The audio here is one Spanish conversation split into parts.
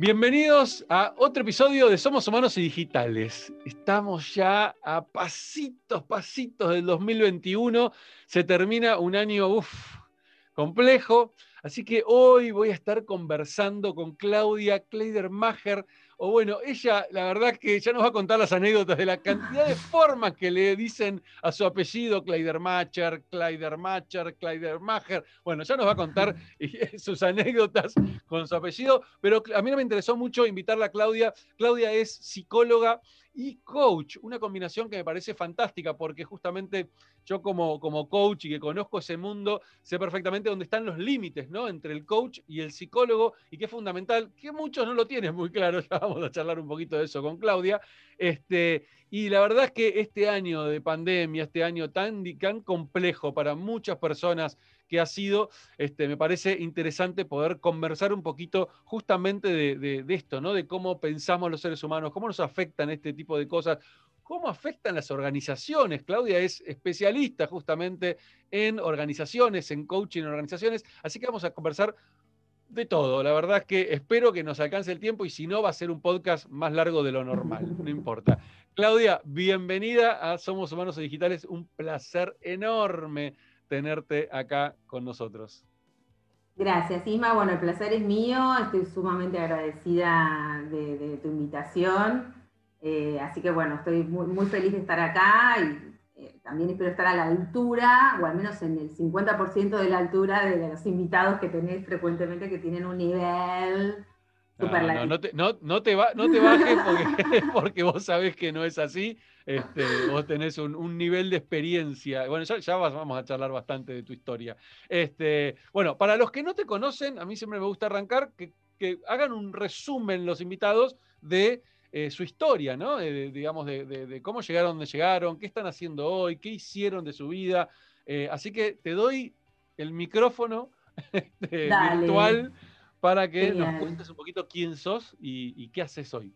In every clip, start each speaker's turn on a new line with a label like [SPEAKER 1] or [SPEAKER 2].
[SPEAKER 1] Bienvenidos a otro episodio de Somos Humanos y Digitales. Estamos ya a pasitos, pasitos del 2021. Se termina un año complejo. Así que hoy voy a estar conversando con Claudia Kleidermacher, o bueno, ella, la verdad que ya nos va a contar las anécdotas de la cantidad de formas que le dicen a su apellido, Kleidermacher, Kleidermacher, Kleidermacher. Bueno, ya nos va a contar sus anécdotas con su apellido, pero a mí no me interesó mucho invitarla a Claudia. Claudia es psicóloga y coach, una combinación que me parece fantástica porque justamente yo como, como coach y que conozco ese mundo, sé perfectamente dónde están los límites ¿no? entre el coach y el psicólogo y que es fundamental, que muchos no lo tienen muy claro, ya vamos a charlar un poquito de eso con Claudia. Este, y la verdad es que este año de pandemia, este año tan, tan complejo para muchas personas, que ha sido, este, me parece interesante poder conversar un poquito justamente de, esto, ¿no? De cómo pensamos los seres humanos, cómo nos afectan este tipo de cosas, cómo afectan las organizaciones. Claudia es especialista justamente en organizaciones, en coaching en organizaciones, así que vamos a conversar de todo. La verdad es que espero que nos alcance el tiempo y si no va a ser un podcast más largo de lo normal, no importa. Claudia, bienvenida a Somos Humanos Digitales, un placer enorme tenerte acá con nosotros.
[SPEAKER 2] Gracias, Isma. Bueno, el placer es mío. Estoy sumamente agradecida de, tu invitación. Eh, así que bueno, estoy muy, feliz de estar acá y eh, también espero estar a la altura, o al menos en el 50% de la altura de los invitados que tenés frecuentemente que tienen un nivel
[SPEAKER 1] no, no, te, no, no, te bajes porque, porque, vos sabés que no es así. Este, vos tenés un, nivel de experiencia. Bueno, ya, vamos a charlar bastante de tu historia. Este, bueno, para los que no te conocen, a mí siempre me gusta arrancar que, hagan un resumen los invitados de eh, su historia, ¿no? digamos, de, cómo llegaron donde llegaron, qué están haciendo hoy, qué hicieron de su vida. Eh, así que te doy el micrófono este, virtual para que nos cuentes un poquito quién sos y, qué haces hoy.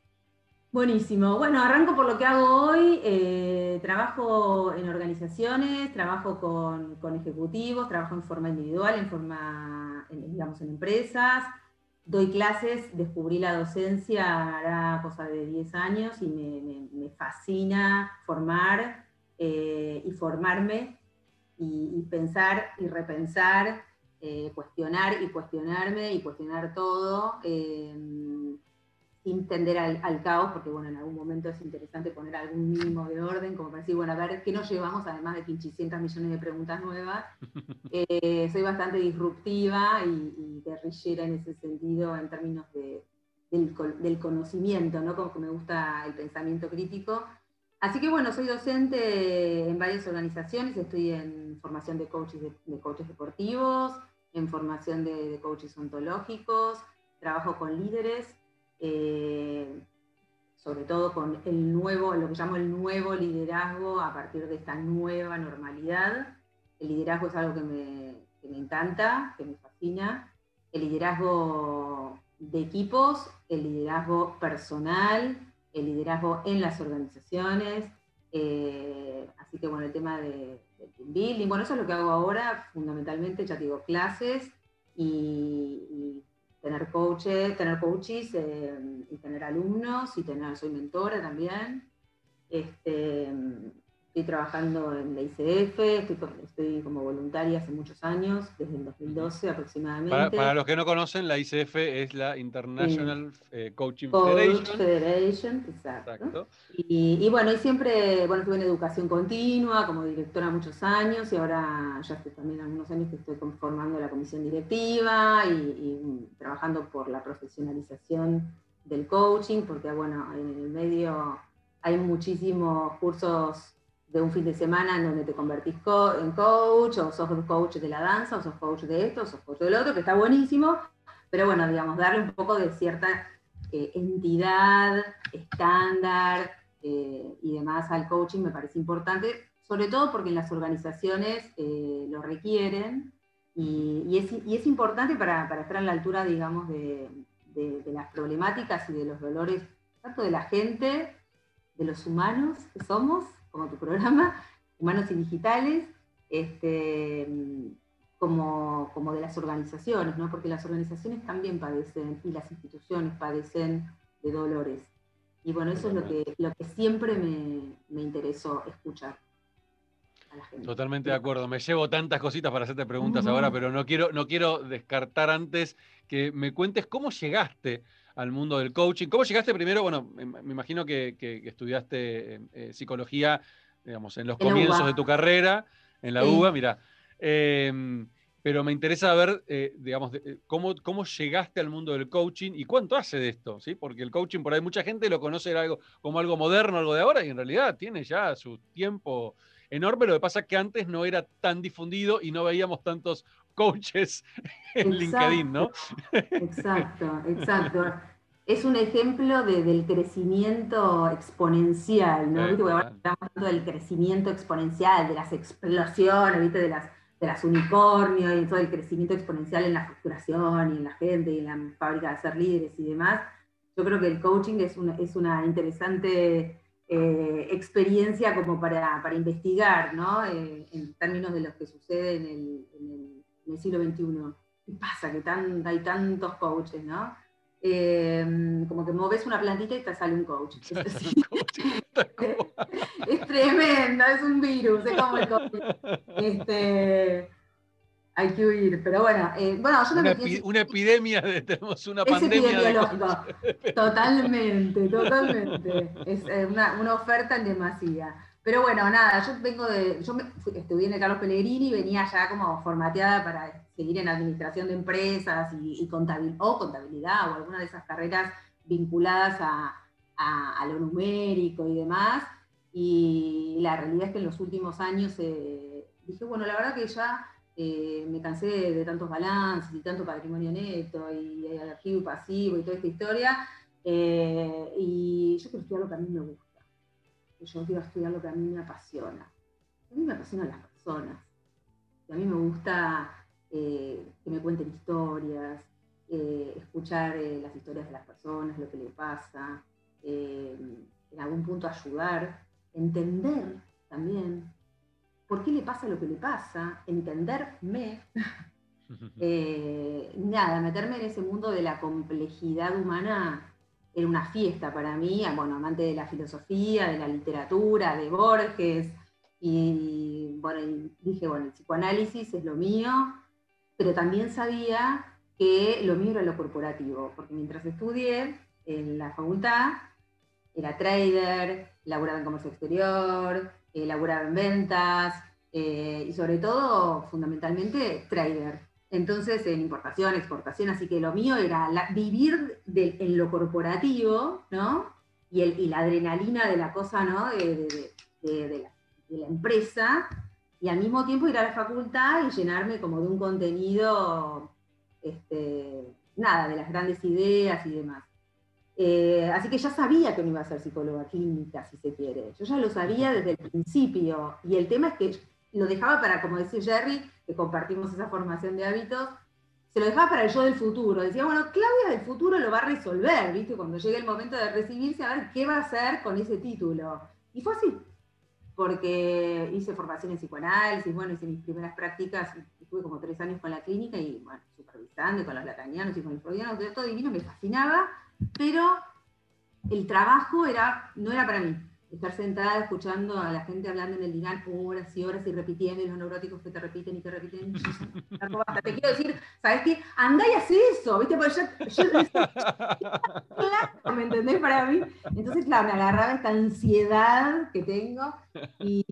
[SPEAKER 2] Buenísimo. Bueno, arranco por lo que hago hoy. Eh, trabajo en organizaciones, trabajo con, ejecutivos, trabajo en forma individual, en forma, digamos, en empresas. Doy clases, descubrí la docencia hará cosa de 10 años y me, fascina formar eh, y formarme y pensar y repensar eh, cuestionar y cuestionarme y cuestionar todo, eh, sin tender al, caos, porque bueno, en algún momento es interesante poner algún mínimo de orden, como para decir, bueno, a ver qué nos llevamos, además de 500 millones de preguntas nuevas. Eh, soy bastante disruptiva y, guerrillera en ese sentido, en términos de, del, conocimiento, ¿no? Como que me gusta el pensamiento crítico. Así que bueno, soy docente en varias organizaciones, estoy en formación de coaches, de coaches deportivos, en formación de, coaches ontológicos, trabajo con líderes, eh, sobre todo con el nuevo, lo que llamo el nuevo liderazgo a partir de esta nueva normalidad. El liderazgo es algo que me, que me encanta, que me fascina. El liderazgo de equipos, el liderazgo personal, el liderazgo en las organizaciones. Eh, así que bueno, el tema de, building. Bueno, eso es lo que hago ahora, fundamentalmente, ya digo, clases y, tener coaches, tener coaches eh, y tener alumnos y tener, soy mentora también. Este, Estoy trabajando en la ICF, estoy, como voluntaria hace muchos años, desde el 2012 aproximadamente.
[SPEAKER 1] Para, los que no conocen, la ICF es la International eh, Coaching
[SPEAKER 2] Federation. Federation, exacto. Y, bueno, y siempre, bueno, estuve en educación continua como directora muchos años y ahora ya hace también algunos años que estoy conformando la comisión directiva y, y trabajando por la profesionalización del coaching, porque bueno, en el medio hay muchísimos cursos de un fin de semana en donde te convertís en coach, o sos coach de la danza, o sos coach de esto, o sos coach del otro, que está buenísimo, pero bueno, digamos, darle un poco de cierta eh, entidad, estándar eh, y demás al coaching me parece importante, sobre todo porque las organizaciones eh, lo requieren y, es, importante para, estar a la altura, digamos, de, de las problemáticas y de los dolores, tanto de la gente, de los humanos que somos, como tu programa, Humanos y Digitales, este, como, como de las organizaciones, ¿no? porque las organizaciones también padecen y las instituciones padecen de dolores. Y bueno, eso es lo que, lo que siempre me, me interesó escuchar.
[SPEAKER 1] Totalmente de acuerdo. Me llevo tantas cositas para hacerte preguntas ahora, pero no quiero, no quiero descartar antes que me cuentes cómo llegaste al mundo del coaching. ¿Cómo llegaste primero? Bueno, me, imagino que, estudiaste eh, psicología, digamos, en los comienzos de tu carrera, en la UBA, mira. Em, pero me interesa ver, eh, digamos, eh, cómo, cómo llegaste al mundo del coaching y cuánto hace de esto, ¿sí? Porque el coaching, por ahí mucha gente lo conoce algo, como algo moderno, algo de ahora, y en realidad tiene ya su tiempo enorme. Lo que pasa es que antes no era tan difundido y no veíamos tantos coaches en LinkedIn, ¿no?
[SPEAKER 2] Exacto, exacto. Es un ejemplo del crecimiento exponencial, ¿no? ¿Viste? Estamos hablando del crecimiento exponencial, de las explosiones, ¿viste? De las, de las unicornios y todo el crecimiento exponencial en la facturación y en la gente y en la fábrica de ser líderes y demás. Yo creo que el coaching es una, es una interesante eh, experiencia como para, para investigar, ¿no? Eh, en términos de lo que sucede en el, siglo XXI. ¿Qué pasa? Que tan, hay tantos coaches, ¿no? Eh, como que moves una plantita y te sale un coach. Es, tremendo, es un virus, es como el COVID. Este, hay que huir, pero bueno, eh, bueno yo
[SPEAKER 1] una, una epidemia, tenemos una pandemia.
[SPEAKER 2] Totalmente, totalmente. Es eh, una, una, oferta en demasía. Pero bueno, nada, yo vengo de, yo estudié en el Carlos Pellegrini, y venía ya como formateada para seguir en administración de empresas y, o contabilidad o alguna de esas carreras vinculadas a, lo numérico y demás. Y la realidad es que en los últimos años eh, dije, bueno, la verdad que ya eh, me cansé de, tantos balances y tanto patrimonio neto y, y activo y pasivo y toda esta historia. Eh, y yo quiero estudiar lo que a mí me gusta. Yo quiero estudiar lo que a mí me apasiona. A mí me apasionan las personas. a mí me gusta eh, que me cuenten historias, escuchar las historias de las personas, lo que le pasa, en algún punto ayudar, entender también por qué le pasa lo que le pasa, entenderme, eh, nada, meterme en ese mundo de la complejidad humana era una fiesta para mí, bueno, amante de la filosofía, de la literatura, de Borges, y bueno, dije, bueno, el psicoanálisis es lo mío, pero también sabía que lo mío era lo corporativo, porque mientras estudié en la facultad, era trader, laburaba en comercio exterior, elaboraba en ventas eh, y sobre todo, fundamentalmente, trader. Entonces, en importación, exportación, así que lo mío era vivir en lo corporativo, ¿no? Y, la adrenalina de la cosa, ¿no? De, de, la, empresa, y al mismo tiempo ir a la facultad y llenarme como de un contenido, este, nada, de las grandes ideas y demás. Eh, así que ya sabía que no iba a ser psicóloga clínica, si se quiere. Yo ya lo sabía desde el principio. Y el tema es que lo dejaba para, como decía Jerry, que compartimos esa formación de hábitos, se lo dejaba para el yo del futuro. Decía, bueno, Claudia del futuro lo va a resolver, ¿viste? Cuando llegue el momento de recibirse, a ver qué va a hacer con ese título. Y fue así, porque hice formación en psicoanálisis, bueno, hice mis primeras prácticas, estuve como tres años con la clínica y, bueno, supervisando con los lacanianos y con los freudianos, todo divino, me fascinaba pero el trabajo era, no era para mí. Estar sentada escuchando a la gente hablando en el diván horas y horas y repitiendo y los neuróticos que te repiten y te repiten. te quiero decir, ¿sabes qué? Andá y haz eso, ¿viste? Porque yo, yo ¿me entendés? Para mí. Entonces, claro, me agarraba esta ansiedad que tengo y,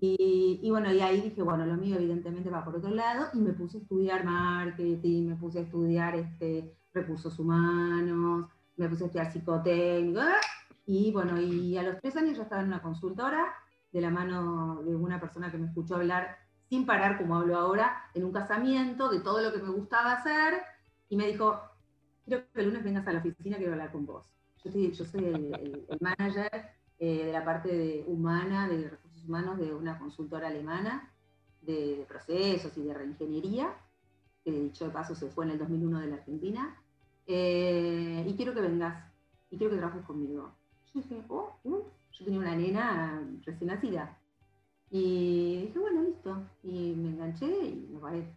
[SPEAKER 2] y, bueno, y ahí dije, bueno, lo mío evidentemente va por otro lado y me puse a estudiar marketing, me puse a estudiar este, recursos humanos, me puse a estudiar psicotécnico, y bueno, y a los tres años ya estaba en una consultora, de la mano de una persona que me escuchó hablar sin parar, como hablo ahora, en un casamiento, de todo lo que me gustaba hacer, y me dijo, quiero que el lunes vengas a la oficina, quiero hablar con vos. Yo, soy el, manager eh, de la parte de humana, de recursos humanos, de una consultora alemana, de, procesos y de reingeniería, que dicho de paso se fue en el 2001 de la Argentina, eh, y quiero que vengas, y quiero que trabajes conmigo. Yo dije, oh, uh". yo tenía una nena recién nacida. Y dije, bueno, listo. Y me enganché y me paré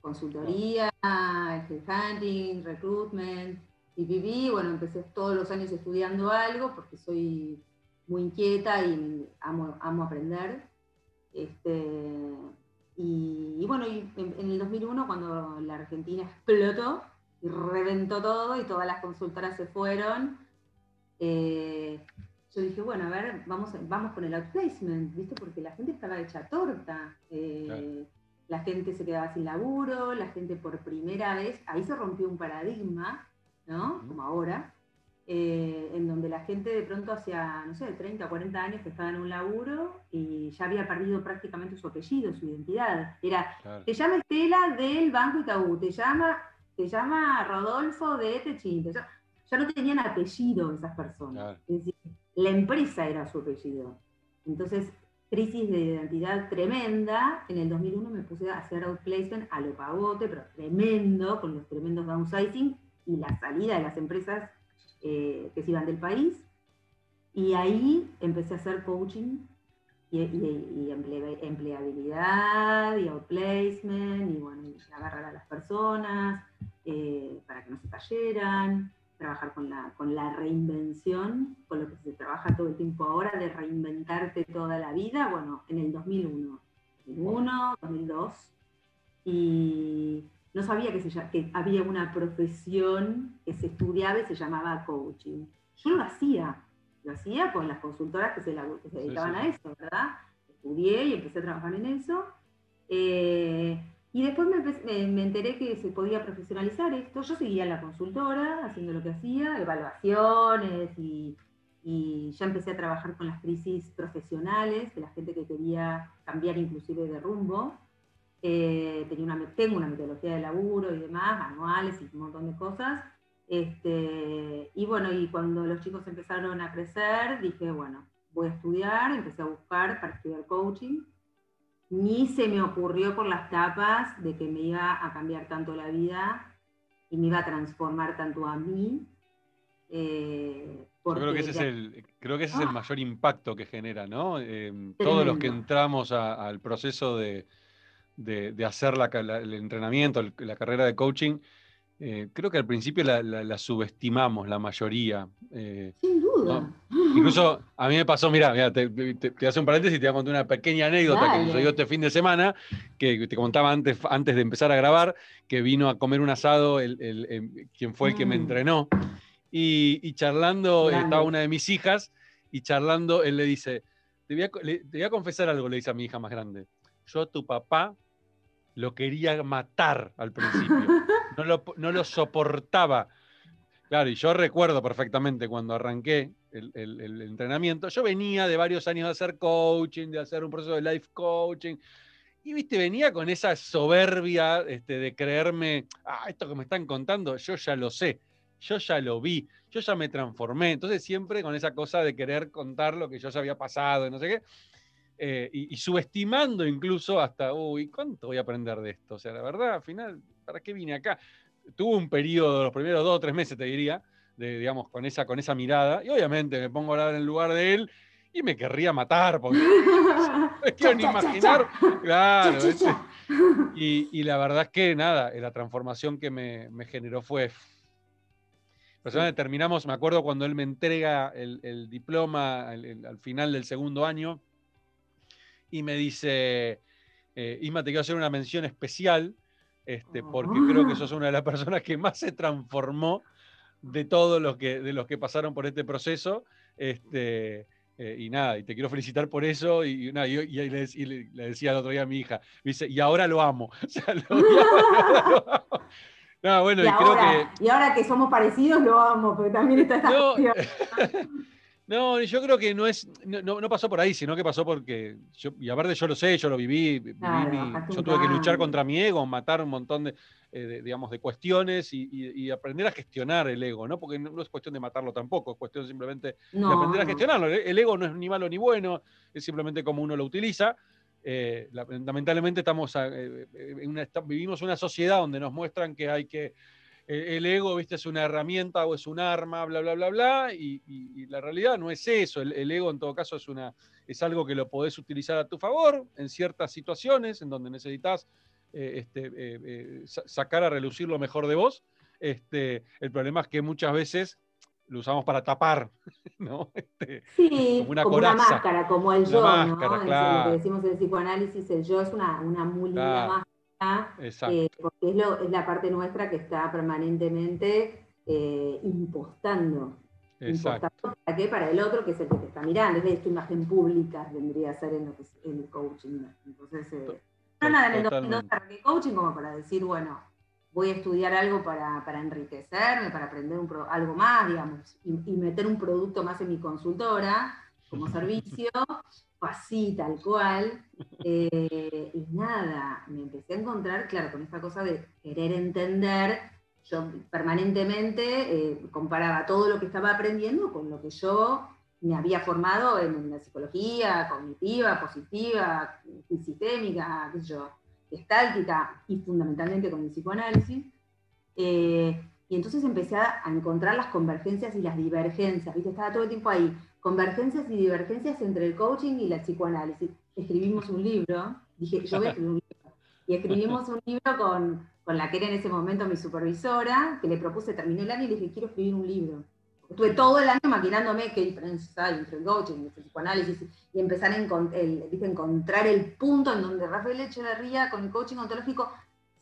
[SPEAKER 2] consultoría, headhunting, recruitment, y bueno, empecé todos los años estudiando algo porque soy muy inquieta y amo, amo aprender. Este, y, bueno, y en, el 2001 cuando la Argentina explotó y reventó todo y todas las consultoras se fueron, eh, yo dije, bueno, a ver, vamos, vamos con el outplacement, ¿viste? Porque la gente estaba hecha torta. Eh, la gente se quedaba sin laburo, la gente por primera vez, ahí se rompió un paradigma, ¿no? Como ahora, eh, en donde la gente de pronto hacía, no sé, 30 o 40 años que estaba en un laburo y ya había perdido prácticamente su apellido, su identidad. Era, te llama Estela del Banco Itaú, te llama, te llama Rodolfo de Techín, ya, ya, no tenían apellido esas personas. Es decir, la empresa era su apellido. Entonces, crisis de identidad tremenda. En el 2001 me puse a hacer outplacement a lo pagote, pero tremendo, con los tremendos downsizing y la salida de las empresas eh, que se iban del país. Y ahí empecé a hacer coaching y, empleabilidad y outplacement y bueno, agarrar a las personas eh, para que no se cayeran, trabajar con la, con la reinvención, con lo que se trabaja todo el tiempo ahora de reinventarte toda la vida, bueno, en el 2001, 2001, 2002, y no sabía que, se, que había una profesión que se estudiaba y se llamaba coaching. Yo lo hacía, lo hacía con las consultoras que se, dedicaban a eso, ¿verdad? Estudié y empecé a trabajar en eso. Eh, y después me, me, enteré que se podía profesionalizar esto. Yo seguía en la consultora, haciendo lo que hacía, evaluaciones y, y, ya empecé a trabajar con las crisis profesionales de la gente que quería cambiar inclusive de rumbo. Eh, tenía una, tengo una metodología de laburo y demás, manuales y un montón de cosas. Este, y bueno, y cuando los chicos empezaron a crecer, dije, bueno, voy a estudiar, empecé a buscar para estudiar coaching. Ni se me ocurrió por las tapas de que me iba a cambiar tanto la vida y me iba a transformar tanto a mí.
[SPEAKER 1] Eh, Yo creo que ese, es el, creo que ese es el ¡Ah! mayor impacto que genera, ¿no? Eh, todos los que entramos al proceso de, de, hacer el entrenamiento, la carrera de coaching, eh, creo que al principio la, subestimamos la mayoría.
[SPEAKER 2] Eh, Sin duda.
[SPEAKER 1] Incluso a mí me pasó, mira, te, te, hace un paréntesis y te voy a contar una pequeña anécdota que sucedió este fin de semana, que te contaba antes, antes de empezar a grabar, que vino a comer un asado el, quien fue el que me mm. entrenó. Y, charlando, estaba una de mis hijas, y charlando, él le dice, te voy, a, te voy a confesar algo, le dice a mi hija más grande. Yo a tu papá lo quería matar al principio. No lo, soportaba. Claro, y yo recuerdo perfectamente cuando arranqué el, entrenamiento, yo venía de varios años de hacer coaching, de hacer un proceso de life coaching, y viste, venía con esa soberbia este, de creerme, ah, esto que me están contando, yo ya lo sé, yo ya lo vi, yo ya me transformé. Entonces siempre con esa cosa de querer contar lo que yo ya había pasado y no sé qué. Eh, y, subestimando incluso hasta, uy, ¿cuánto voy a aprender de esto? O sea, la verdad, al final, ¿para qué vine acá? Tuve un periodo, los primeros dos o tres meses, te diría, de, digamos, con esa, con esa mirada, y obviamente me pongo a hablar en lugar de él y me querría matar, porque no quiero ni imaginar. Claro, y, la verdad es que nada, la transformación que me, generó fue. Personalmente terminamos, me acuerdo cuando él me entrega el, diploma al final del segundo año, y me dice, eh, Isma, te quiero hacer una mención especial, este, porque creo que sos una de las personas que más se transformó de todos los que, de los que pasaron por este proceso. Este, eh, y nada, y te quiero felicitar por eso. Y, nada, y, le, decía el otro día a mi hija, dice, y ahora lo amo.
[SPEAKER 2] No, bueno, y, ahora, que... y ahora que somos parecidos lo amo, porque también está esta no,
[SPEAKER 1] No, yo creo que no es, no, pasó por ahí, sino que pasó porque, yo, y aparte yo lo sé, yo lo viví, yo tuve que luchar contra mi ego, matar un montón de, eh, digamos, de cuestiones y, aprender a gestionar el ego, ¿no? Porque no, es cuestión de matarlo tampoco, es cuestión simplemente de aprender a gestionarlo. El ego no es ni malo ni bueno, es simplemente como uno lo utiliza. Eh, lamentablemente estamos eh, en una, vivimos una sociedad donde nos muestran que hay que el ego, viste, es una herramienta o es un arma, bla, bla, bla, bla, y, la realidad no es eso. El, ego, en todo caso, es, una, es algo que lo podés utilizar a tu favor en ciertas situaciones en donde necesitas este, sacar a relucir lo mejor de vos. Este, el problema es que muchas veces lo usamos para tapar, ¿no?
[SPEAKER 2] Este, sí, como una, máscara, como el yo, ¿no? Lo que decimos en el psicoanálisis, el yo es una, una máscara, eh, porque es, la parte nuestra que está permanentemente eh, impostando. Impostando ¿Para qué? Para el otro, que es el que te está mirando. Es tu imagen pública, vendría a ser en, el coaching. Entonces, eh, no nada, en el 2012 coaching como para decir, bueno, voy a estudiar algo para, enriquecerme, para aprender algo más, digamos, y, meter un producto más en mi consultora como servicio, así, tal cual. Eh, y nada, me empecé a encontrar, claro, con esta cosa de querer entender. Yo permanentemente eh, comparaba todo lo que estaba aprendiendo con lo que yo me había formado en la psicología cognitiva, positiva, sistémica, qué yo y fundamentalmente con el psicoanálisis. Eh, y entonces empecé a, encontrar las convergencias y las divergencias, ¿viste? Estaba todo el tiempo ahí, convergencias y divergencias entre el coaching y la psicoanálisis. Escribimos un libro, dije, yo voy a escribir un libro. Y escribimos un libro con, con la que era en ese momento mi supervisora, que le propuse, terminé el año y le dije, quiero escribir un libro. Estuve todo el año maquinándome qué diferencia hay entre el coaching y el psicoanálisis y empezar a encontrar el punto en donde Rafael Echeverría con el coaching ontológico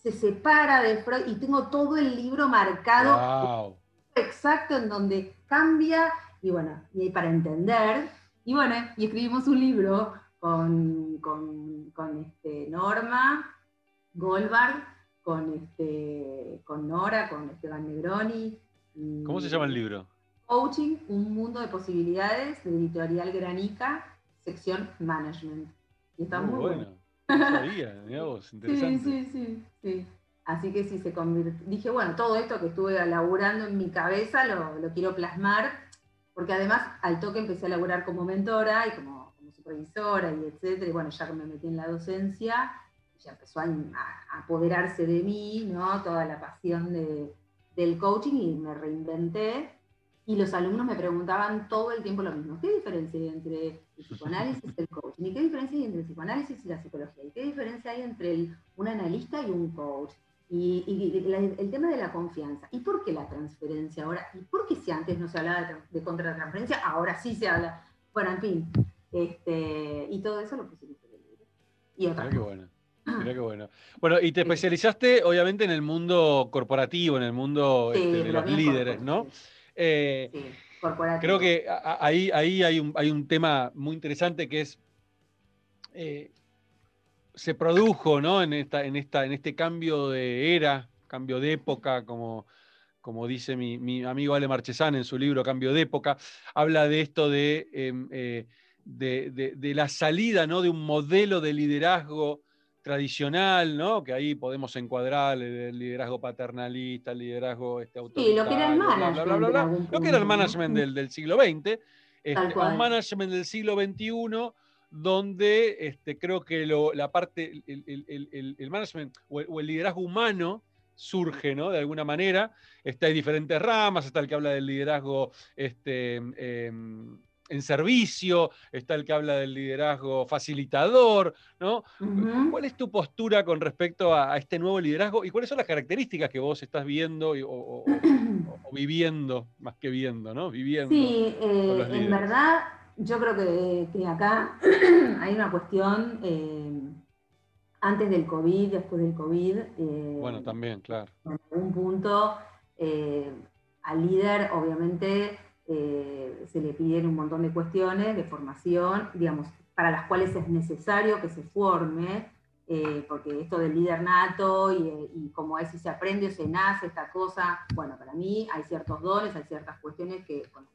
[SPEAKER 2] se separa de Freud y tengo todo el libro marcado exacto en donde cambia y bueno, y para entender. Y bueno, y escribimos un libro con, con, este, Norma Goldberg, con, este, con Nora, con Esteban Negroni.
[SPEAKER 1] ¿Cómo se llama el libro?
[SPEAKER 2] Coaching, un mundo de posibilidades, de editorial Granica, sección Management.
[SPEAKER 1] Y está muy, bueno. Sabía, vos, interesante.
[SPEAKER 2] Sí, sí, sí, sí. Así que sí se convirtió. Dije, bueno, todo esto que estuve elaborando en mi cabeza lo, lo, quiero plasmar, porque además al toque empecé a elaborar como mentora y como, supervisora y etcétera. Y bueno, ya que me metí en la docencia, ya empezó a, a apoderarse de mí, ¿no? Toda la pasión de, del coaching y me reinventé y los alumnos me preguntaban todo el tiempo lo mismo. ¿Qué diferencia hay entre el psicoanálisis y el coaching? ¿Y qué diferencia hay entre el psicoanálisis y la psicología? ¿Y qué diferencia hay entre un analista y un coach? Y, el tema de la confianza. ¿Y por qué la transferencia ahora? ¿Y por qué si antes no se hablaba de, de contratransferencia, ahora sí se habla? Bueno, en fin. Este, y todo eso lo pusimos en el libro. Y otra
[SPEAKER 1] Qué bueno. Mira qué bueno. Bueno, y te especializaste obviamente en el mundo corporativo, en el mundo este, de los líderes, ¿no? Eh, creo que ahí, ahí hay, un, hay un tema muy interesante que es, eh, se produjo ¿no? en, esta, en, esta, en este cambio de era, cambio de época, como, como dice mi, amigo Ale Marchesán en su libro Cambio de época, habla de esto de, em, eh, de, de, la salida ¿no? de un modelo de liderazgo tradicional, ¿no? Que ahí podemos encuadrar el liderazgo paternalista, el liderazgo este, autoritario.
[SPEAKER 2] Sí, lo que era el management.
[SPEAKER 1] lo que era el management del, siglo XX. Este, un management del siglo XXI donde este, creo que la parte, el, management o el, liderazgo humano surge, ¿no? De alguna manera. Está, hay diferentes ramas, está el que habla del liderazgo este, em, en servicio, está el que habla del liderazgo facilitador, ¿no? ¿Cuál es tu postura con respecto a, este nuevo liderazgo y cuáles son las características que vos estás viendo o, viviendo, más que viendo, ¿no? Viviendo.
[SPEAKER 2] Sí, eh, en verdad yo creo que, acá hay una cuestión eh, antes del COVID, después del COVID.
[SPEAKER 1] Eh, bueno, también, claro.
[SPEAKER 2] En algún punto al líder, obviamente, eh, se le piden un montón de cuestiones de formación, digamos, para las cuales es necesario que se forme, eh, porque esto del líder y, y, como es si se aprende o se nace esta cosa, bueno, para mí hay ciertos dones, hay ciertas cuestiones que, con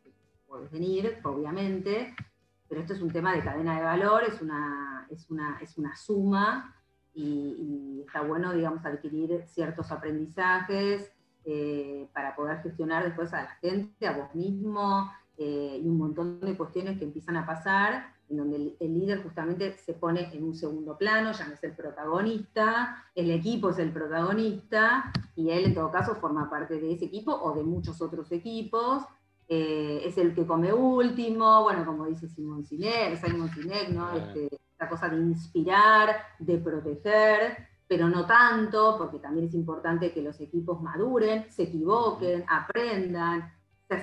[SPEAKER 2] puedes venir, obviamente, pero esto es un tema de cadena de valor, es una, es una, es una suma y, y está bueno, digamos, adquirir ciertos aprendizajes, eh, para poder gestionar después a la gente, a vos mismo, eh, y un montón de cuestiones que empiezan a pasar, en donde el, líder justamente se pone en un segundo plano, ya no es el protagonista, el equipo es el protagonista, y él en todo caso forma parte de ese equipo o de muchos otros equipos, eh, es el que come último, bueno, como dice Simón Sinek, Simon Sinek, ¿no? Este, esta cosa de inspirar, de proteger, pero no tanto, porque también es importante que los equipos maduren, se equivoquen, aprendan,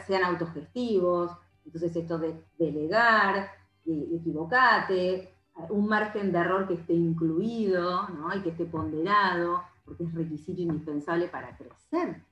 [SPEAKER 2] sean autogestivos. Entonces esto de delegar, equivocate, un margen de error que esté incluido y que esté ponderado, porque es requisito indispensable para crecer,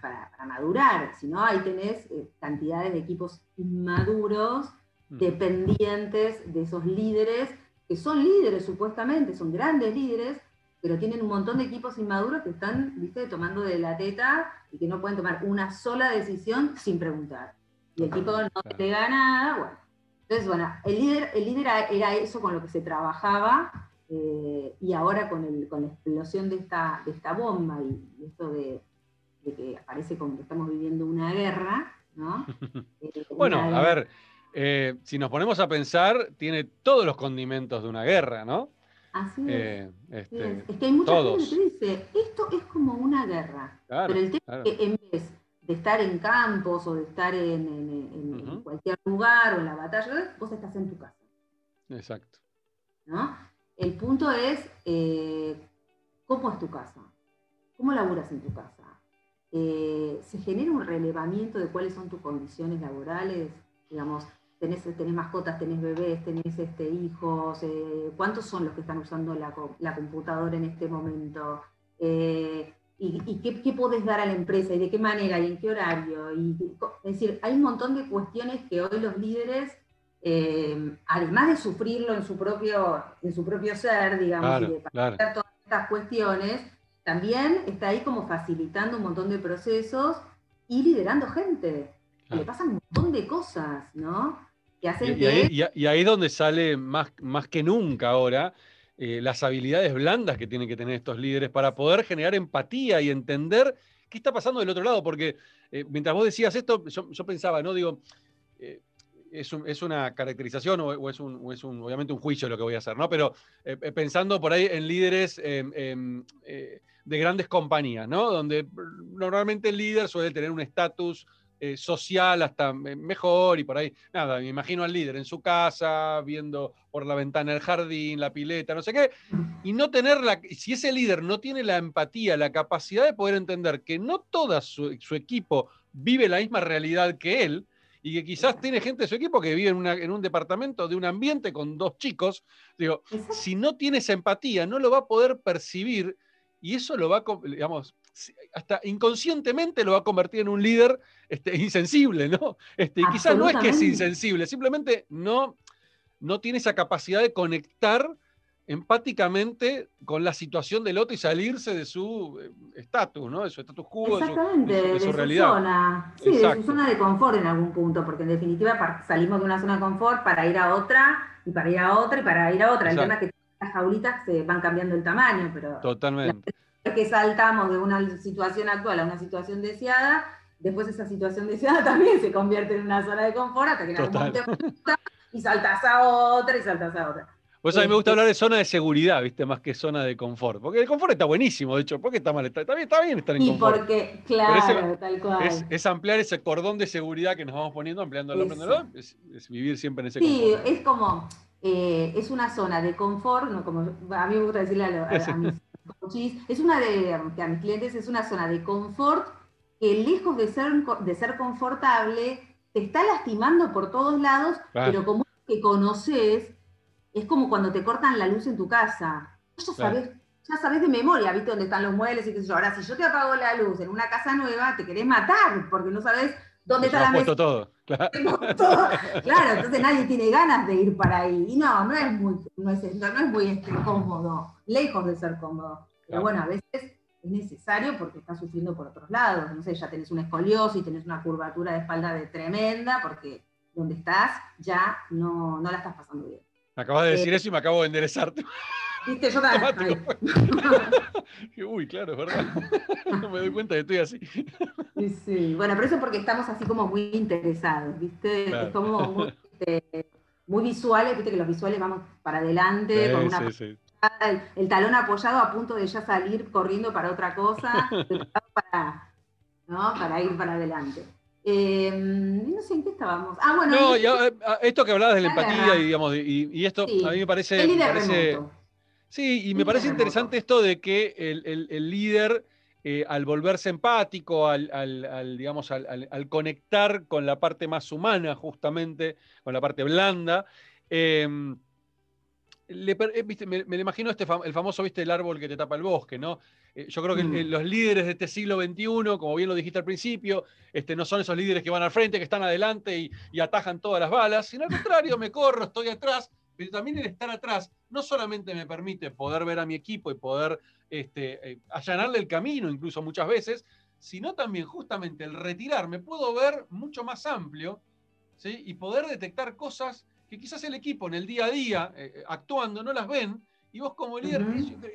[SPEAKER 2] para, madurar. Si no, ahí tenés eh, cantidades de equipos inmaduros, dependientes de esos líderes, que son líderes supuestamente, son grandes líderes, pero tienen un montón de equipos inmaduros que están, viste, tomando de la teta y que no pueden tomar una sola decisión sin preguntar. Y el equipo no te da nada, bueno. Entonces, bueno, el líder, el líder era eso con lo que se trabajaba, eh, y ahora con, el, con la explosión de esta, de esta bomba y, esto de, que parece como que estamos viviendo una guerra, ¿no?
[SPEAKER 1] Eh, bueno, a ver, eh, si nos ponemos a pensar, tiene todos los condimentos de una guerra, ¿no?
[SPEAKER 2] Así es. Este, es. que hay mucha gente que dice, esto es como una guerra. pero el tema es que en vez de estar en campos o de estar en, cualquier lugar o en la batalla, vos estás en tu casa.
[SPEAKER 1] Exacto.
[SPEAKER 2] ¿No? El punto es, eh, ¿cómo es tu casa? ¿Cómo laburas en tu casa? Eh, ¿Se genera un relevamiento de cuáles son tus condiciones laborales? Digamos, tenés, tenés mascotas, tenés bebés, tenés este, hijos, eh, ¿cuántos son los que están usando la, la computadora en este momento? y, qué, podés dar a la empresa y de qué manera y en qué horario. Y, es decir, hay un montón de cuestiones que hoy los líderes, eh, además de sufrirlo en su propio, en su propio ser, digamos, y de pasar todas estas cuestiones, también está ahí como facilitando un montón de procesos y liderando gente. le pasan un montón de cosas, ¿no?
[SPEAKER 1] Que hacen y, Ahí, y, ahí, es donde sale más, más que nunca ahora eh, las habilidades blandas que tienen que tener estos líderes para poder generar empatía y entender qué está pasando del otro lado. Porque eh, mientras vos decías esto, yo, pensaba, ¿no? Digo, eh, es, una caracterización o, es, un, obviamente un juicio lo que voy a hacer, ¿no? Pero pensando por ahí en líderes de grandes compañías, ¿no? Donde normalmente el líder suele tener un estatus eh, social hasta mejor y por ahí, nada, me imagino al líder en su casa, viendo por la ventana el jardín, la pileta, no sé qué, y no tener la, si ese líder no tiene la empatía, la capacidad de poder entender que no todo su, equipo vive la misma realidad que él, y que quizás tiene gente de su equipo que vive en, en, un departamento de un ambiente con dos chicos, digo, si no tiene esa empatía, no lo va a poder percibir y eso lo va a, digamos, hasta inconscientemente lo va a convertir en un líder este, insensible, ¿no? Este, y quizás no es que es insensible, simplemente no, no tiene esa capacidad de conectar empáticamente con la situación del otro y salirse de su eh, estatus, ¿no? De su estatus quo,
[SPEAKER 2] de su, realidad. Zona. Sí, de su zona de confort en algún punto, porque en definitiva salimos de una zona de confort para ir a otra, y para ir a otra, y para ir a otra. El tema es que las jaulitas se van cambiando el tamaño, pero...
[SPEAKER 1] Totalmente
[SPEAKER 2] que saltamos de una situación actual a una situación deseada, después esa situación deseada también se convierte en una zona de confort hasta que algún momento y saltas a otra y saltas a otra.
[SPEAKER 1] Pues a mí me gusta hablar de zona de seguridad, ¿viste? Más que zona de confort. Porque el confort está buenísimo, de hecho. ¿Por qué está mal? Está, bien, está bien estar en confort.
[SPEAKER 2] Y porque, claro, tal cual.
[SPEAKER 1] Es, ampliar ese cordón de seguridad que nos vamos poniendo, ampliando el emprendedor, es, es, vivir siempre en ese confort.
[SPEAKER 2] Sí, es como, eh, es una zona de confort, ¿no? como a mí me gusta decirle a, a mis es una de, a mis clientes es una zona de confort que lejos de ser, de ser confortable, te está lastimando por todos lados, pero como que conoces, es como cuando te cortan la luz en tu casa. Ya sabes, ya sabes de memoria, viste dónde están los muebles y qué sé yo. Ahora, si yo te apago la luz en una casa nueva, te querés matar, porque no sabes dónde está la mesa.
[SPEAKER 1] todo. Claro.
[SPEAKER 2] claro, entonces nadie tiene ganas de ir para ahí. Y no, no es muy, no es, no es muy este, cómodo, lejos de ser cómodo. Pero bueno, a veces es necesario porque estás sufriendo por otros lados. No sé, ya tenés una escoliosis, tenés una curvatura de espalda de tremenda, porque donde estás ya no, no la estás pasando bien.
[SPEAKER 1] Me acabas de decir eh, eso y me acabo de enderezarte.
[SPEAKER 2] Viste, yo también.
[SPEAKER 1] Uy, claro, es verdad. No me doy cuenta que estoy así.
[SPEAKER 2] Sí, sí. Bueno, pero eso porque estamos así como muy interesados, ¿viste? Es como muy, muy, visuales, ¿viste? Que los visuales vamos para adelante, con una sí, el, talón apoyado a punto de ya salir corriendo para otra cosa, para, ¿no? para ir para adelante. Em, no sé en qué estábamos. Ah, bueno.
[SPEAKER 1] No, esto que hablabas de la empatía y, digamos, y, esto a mí me parece. Sí, y me parece interesante esto de que el, líder, eh, al volverse empático, al, digamos, al, conectar con la parte más humana, justamente, con la parte blanda, eh, me, me, imagino este el famoso, viste, el árbol que te tapa el bosque, ¿no? Eh, yo creo que mm. los líderes de este siglo XXI, como bien lo dijiste al principio, este, no son esos líderes que van al frente, que están adelante y, y atajan todas las balas, sino al contrario, me corro, estoy atrás, pero también el estar atrás no solamente me permite poder ver a mi equipo y poder este, eh, allanarle el camino, incluso muchas veces, sino también justamente el retirarme, puedo ver mucho más amplio ¿sí? y poder detectar cosas que quizás el equipo en el día a día, eh, eh, actuando, no las ven, y vos como líder,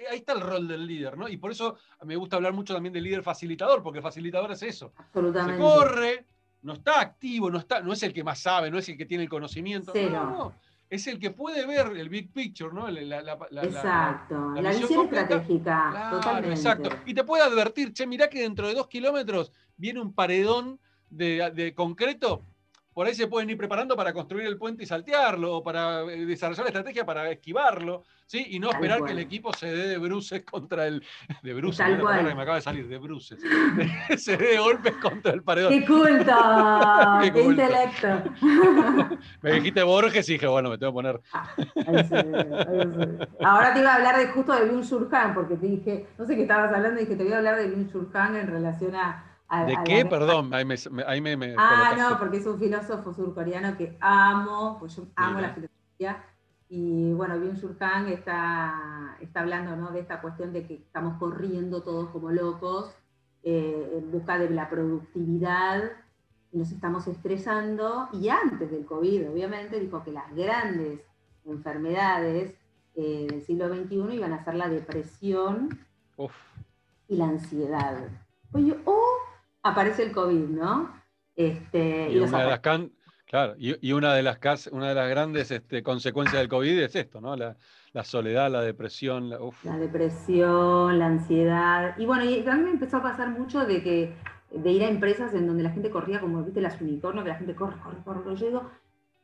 [SPEAKER 1] ahí está el rol del líder, ¿no? Y por eso me gusta hablar mucho también del líder facilitador, porque el facilitador es eso.
[SPEAKER 2] Absolutamente.
[SPEAKER 1] Se corre, no está activo, no, está, no es el que más sabe, no es el que tiene el conocimiento. No, no es el que puede ver el big picture, ¿no?
[SPEAKER 2] exacto, la, visión, estratégica. totalmente.
[SPEAKER 1] Exacto. Y te puede advertir, che, mirá que dentro de dos kilómetros viene un paredón de, de concreto por ahí se pueden ir preparando para construir el puente y saltearlo, o para eh, desarrollar la estrategia para esquivarlo, ¿sí? Y no esperar que el equipo se dé de bruces contra el. De bruces, que me acaba de salir, de bruces. se dé de golpes contra el paredón.
[SPEAKER 2] ¡Qué culto! ¡Qué, intelecto!
[SPEAKER 1] me dijiste Borges y dije, bueno, me tengo que poner. Ah,
[SPEAKER 2] Ahora te iba a hablar de justo de Byung Chul porque te dije, no sé qué estabas hablando, y dije, te voy a hablar de Byung Chul en relación a
[SPEAKER 1] ¿De qué? Perdón, ahí me,
[SPEAKER 2] Ah, no, porque es un filósofo surcoreano que amo, pues yo amo la filosofía. Y bueno, Byung-Chul Han está, está hablando ¿no? de esta cuestión de que estamos corriendo todos como locos eh, en busca de la productividad y nos estamos estresando. Y antes del COVID, obviamente, dijo que las grandes enfermedades eh, del siglo XXI iban a ser la depresión y la ansiedad. Oye, o aparece el COVID, ¿no?
[SPEAKER 1] Este, y, una de las claro, y, una de las una de las grandes este, consecuencias del COVID es esto, ¿no? La, soledad, la depresión. La,
[SPEAKER 2] la, depresión, la ansiedad. Y bueno, y también empezó a pasar mucho de que de ir a empresas en donde la gente corría como, viste, las unicornios, que la gente corre, corre, corre, yo digo,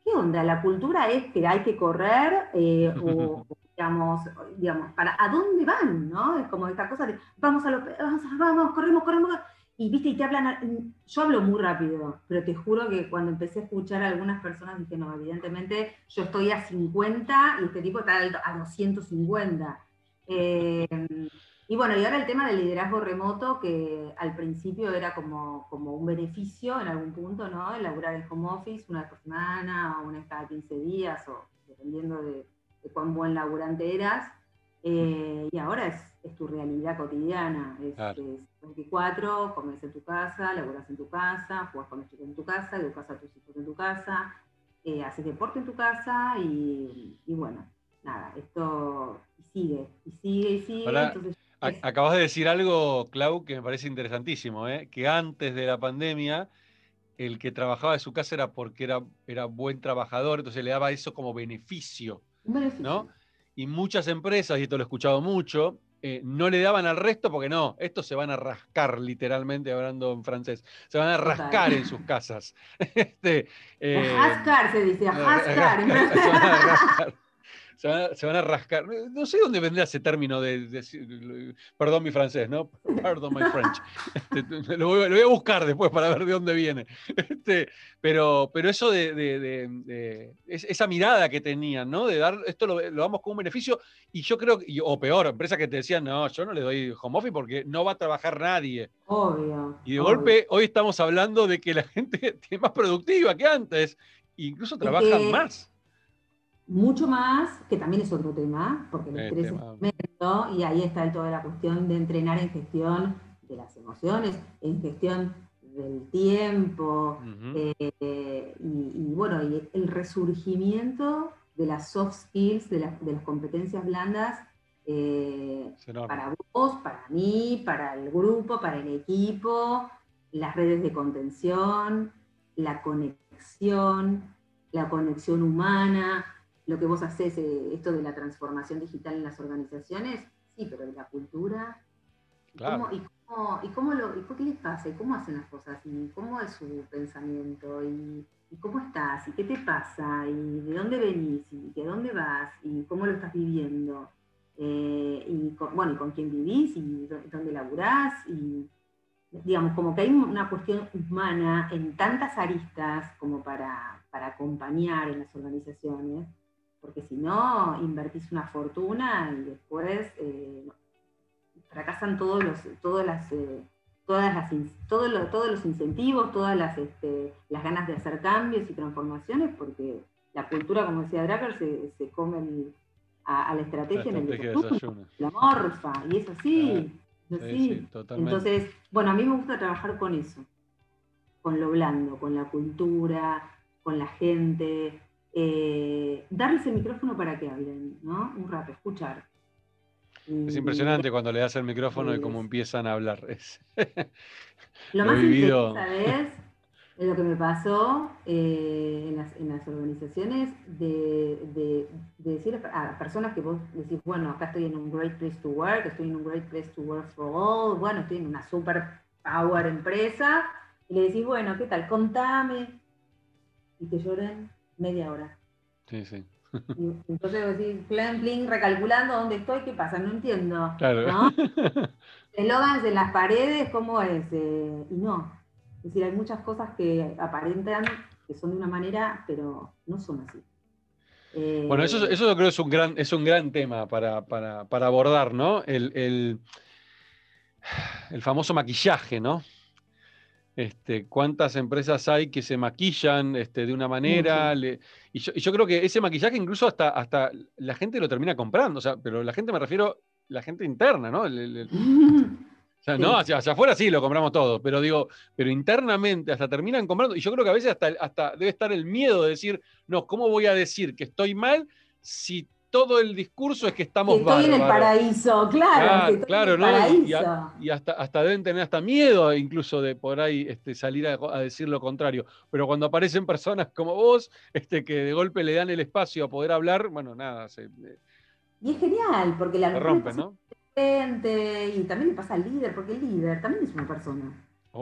[SPEAKER 2] ¿qué onda? La cultura es que hay que correr eh, o, digamos, digamos, para, ¿a dónde van? ¿no? Es como esta cosa de, vamos a los, vamos, vamos, corremos, corremos, y viste, y te hablan, yo hablo muy rápido, pero te juro que cuando empecé a escuchar a algunas personas dije, no, evidentemente yo estoy a 50 y este tipo está a 250. Eh, y bueno, y ahora el tema del liderazgo remoto, que al principio era como, como un beneficio en algún punto, ¿no? El laburar en home office una vez por semana, o una vez cada 15 días, o dependiendo de, de cuán buen laburante eras. Eh, y ahora es, es, tu realidad cotidiana. Es, 24, comes en tu casa, laburas en tu casa, juegas con los chicos en tu casa, educas a tus hijos en tu casa, eh, haces deporte en tu casa y, bueno, nada, esto sigue, y sigue, y sigue.
[SPEAKER 1] Acabas de decir algo, Clau, que me parece interesantísimo, ¿eh? que antes de la pandemia el que trabajaba de su casa era porque era, era buen trabajador, entonces le daba eso como beneficio. beneficio. ¿no? Y muchas empresas, y esto lo he escuchado mucho, eh, no le daban al resto porque no, estos se van a rascar literalmente hablando en francés, se van a rascar en sus casas.
[SPEAKER 2] este, eh, rascar se dice, rascar.
[SPEAKER 1] se van, a, rascar. No sé dónde vendría ese término de, perdón mi francés, ¿no? Perdón my French. Este, lo, voy, a buscar después para ver de dónde viene. Este, pero, pero eso de, esa mirada que tenían, ¿no? De dar, esto lo, damos como un beneficio y yo creo, o peor, empresas que te decían, no, yo no le doy home office porque no va a trabajar nadie.
[SPEAKER 2] Obvio.
[SPEAKER 1] Y de golpe hoy estamos hablando de que la gente es más productiva que antes, incluso trabajan más
[SPEAKER 2] mucho más, que también es otro tema, porque el estrés es tremendo, y ahí está toda la cuestión de entrenar en gestión de las emociones, en gestión del tiempo, eh, y, bueno, y el resurgimiento de las soft skills, de, las competencias blandas, eh, para vos, para mí, para el grupo, para el equipo, las redes de contención, la conexión, la conexión humana, lo que vos haces, eh, esto de la transformación digital en las organizaciones, sí, pero de la cultura. Claro. ¿Y, cómo, y, cómo, lo, y qué les pasa? ¿Y cómo hacen las cosas? ¿Y cómo es su pensamiento? ¿Y, cómo estás? ¿Y qué te pasa? ¿Y de dónde venís? ¿Y de dónde vas? ¿Y cómo lo estás viviendo? eh, y con, bueno, y con quién vivís y dónde laburás y digamos, como que hay una cuestión humana en tantas aristas como para, acompañar en las organizaciones, porque si no, invertís una fortuna y después eh, fracasan todos los, todas las, eh, todas las, todos, todos los incentivos, todas las, este, las ganas de hacer cambios y transformaciones, porque la cultura, como decía Dracker, se, se come a, la estrategia, en el la morfa, y es así. Entonces, bueno, a mí me gusta trabajar con eso, con lo blando, con la cultura, con la gente, eh, darles el micrófono para que hablen, ¿no? Un rato, escuchar.
[SPEAKER 1] Es impresionante cuando le das el micrófono y cómo empiezan a hablar.
[SPEAKER 2] lo, más interesante, es lo que me pasó eh, en, las, organizaciones de, decir a personas que vos decís, bueno, acá estoy en un great place to work, estoy en un great place to work for all, bueno, estoy en una super power empresa, y le decís, bueno, ¿qué tal? Contame. Y te lloren media hora.
[SPEAKER 1] Sí, sí.
[SPEAKER 2] entonces decís, plan, plan, recalculando dónde estoy, ¿qué pasa? No entiendo. Claro. ¿no? Eslogans en las paredes, ¿cómo es? Eh, y no, es decir, hay muchas cosas que aparentan que son de una manera, pero no son así.
[SPEAKER 1] bueno, eso, eso yo creo es un gran, es un gran tema para, abordar, ¿no? El, famoso maquillaje, ¿no? Este, ¿Cuántas empresas hay que se maquillan este, de una manera? y, yo, creo que ese maquillaje incluso hasta, hasta la gente lo termina comprando, o sea, pero la gente me refiero, la gente interna, ¿no? sea, no, hacia, afuera sí lo compramos todo, pero digo, pero internamente hasta terminan comprando, y yo creo que a veces hasta, hasta debe estar el miedo de decir, no, ¿cómo voy a decir que estoy mal si todo el discurso es que estamos
[SPEAKER 2] que Estoy en el paraíso, claro.
[SPEAKER 1] Claro, ¿no? Y, hasta, hasta deben tener hasta miedo incluso de por ahí este, salir a, decir lo contrario. Pero cuando aparecen personas como vos, este, que de golpe le dan el espacio a poder hablar, bueno, nada. Se,
[SPEAKER 2] y es genial, porque la
[SPEAKER 1] rompe, ¿no?
[SPEAKER 2] y también le pasa al líder, porque el líder también es una persona.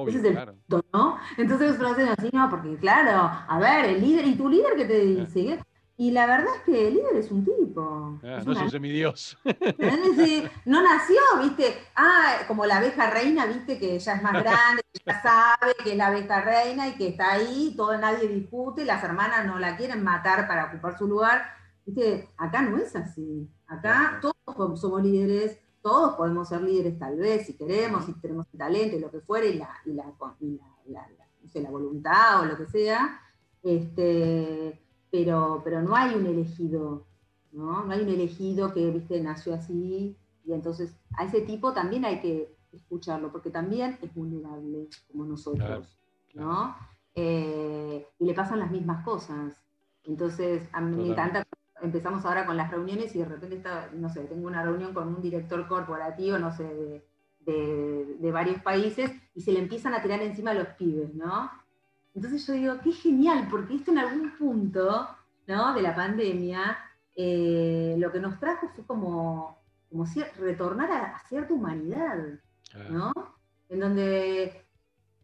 [SPEAKER 2] Ese es el punto, ¿no? Entonces lo hacen así, no, porque claro, a ver, el líder, ¿y tu líder qué te dice? Y la verdad es que el líder es un tipo.
[SPEAKER 1] Ah, es no es un semidios.
[SPEAKER 2] no nació, viste, ah, como la abeja reina, viste, que ya es más grande, que ya sabe que es la abeja reina y que está ahí, todo nadie discute, las hermanas no la quieren matar para ocupar su lugar. Viste, acá no es así. Acá todos somos líderes, todos podemos ser líderes tal vez, si queremos, si tenemos el talento lo que fuere, y la, la, voluntad o lo que sea, este, pero, pero no hay un elegido, ¿no? No hay un elegido que, viste, nació así, y entonces a ese tipo también hay que escucharlo, porque también es vulnerable como nosotros, ¿no? Eh, y le pasan las mismas cosas. Entonces, a mí me encanta empezamos ahora con las reuniones y de repente, está, no sé, tengo una reunión con un director corporativo, no sé, de, varios países, y se le empiezan a tirar encima a los pibes, ¿no? Entonces yo digo, qué genial, porque esto en algún punto, ¿no? De la pandemia, eh, lo que nos trajo fue como, como retornar a, a cierta humanidad, ¿no? En donde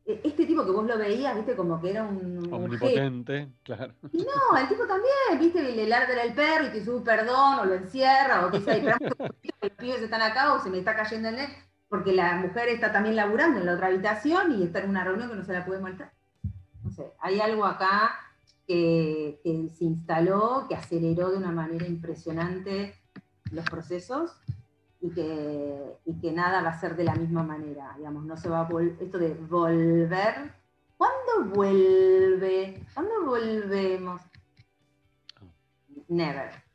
[SPEAKER 2] e, este tipo que vos lo veías, viste, como que era un.
[SPEAKER 1] Omnipotente, claro.
[SPEAKER 2] Y no, el tipo también, viste, le ladra el perro y te sube perdón, o lo encierra, o que sea, los pibes están acá, o se me está cayendo el net, porque la mujer está también laburando en la otra habitación y está en una reunión que no se la puede molestar. No sé, hay algo acá que, que se instaló, que aceleró de una manera impresionante los procesos y que, y que nada va a ser de la misma manera, digamos, no se va a volver, esto de volver, ¿cuándo vuelve? ¿Cuándo volvemos? Never.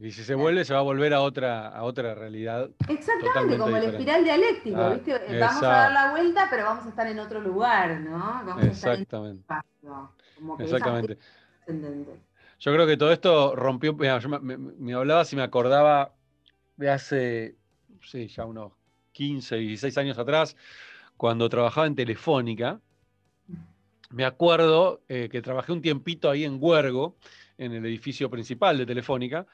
[SPEAKER 1] Y si se vuelve, se va a volver a otra, a otra realidad.
[SPEAKER 2] Exactamente, como el espiral dialéctico, ah, ¿viste? Vamos a dar la vuelta, pero vamos a estar en otro lugar, ¿no? Vamos
[SPEAKER 1] Exactamente. A estar en espacio, Exactamente. Yo creo que todo esto rompió. me, me, me hablaba si me acordaba de hace, sí, ya unos 15, 16 años atrás, cuando trabajaba en Telefónica. Me acuerdo eh, que trabajé un tiempito ahí en Huergo, en el edificio principal de Telefónica,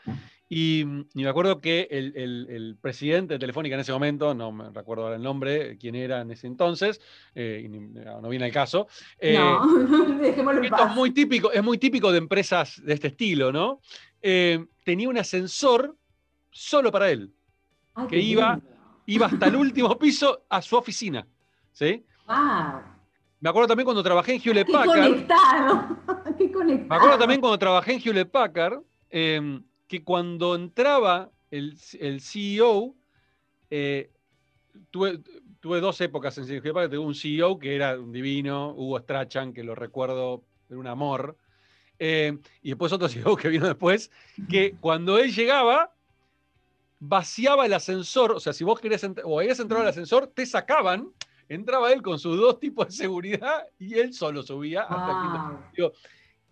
[SPEAKER 1] y, me acuerdo que el, presidente de Telefónica en ese momento, no me recuerdo ahora el nombre, quién era en ese entonces, eh, no, viene el caso.
[SPEAKER 2] Eh, no, dejémoslo
[SPEAKER 1] esto es muy, típico, es muy típico de empresas de este estilo, ¿no? tenía un ascensor solo para él.
[SPEAKER 2] Ay,
[SPEAKER 1] que iba,
[SPEAKER 2] lindo.
[SPEAKER 1] iba hasta el último piso a su oficina. ¿sí?
[SPEAKER 2] Wow.
[SPEAKER 1] Me acuerdo también cuando trabajé en Hewlett Packard.
[SPEAKER 2] conectado. Qué conectado.
[SPEAKER 1] Me acuerdo también cuando trabajé en Hewlett Packard, eh, que cuando entraba el, el CEO, eh, tuve, tuve dos épocas en Hewlett Packard. Tuve un CEO que era un divino, Hugo Strachan, que lo recuerdo, era un amor. Eh, y después otro CEO que vino después, que cuando él llegaba, vaciaba el ascensor. O sea, si vos querías entrar, o habías entrado al ascensor, te sacaban. Entraba él con sus dos tipos de seguridad y él solo subía hasta el quinto
[SPEAKER 2] Wow.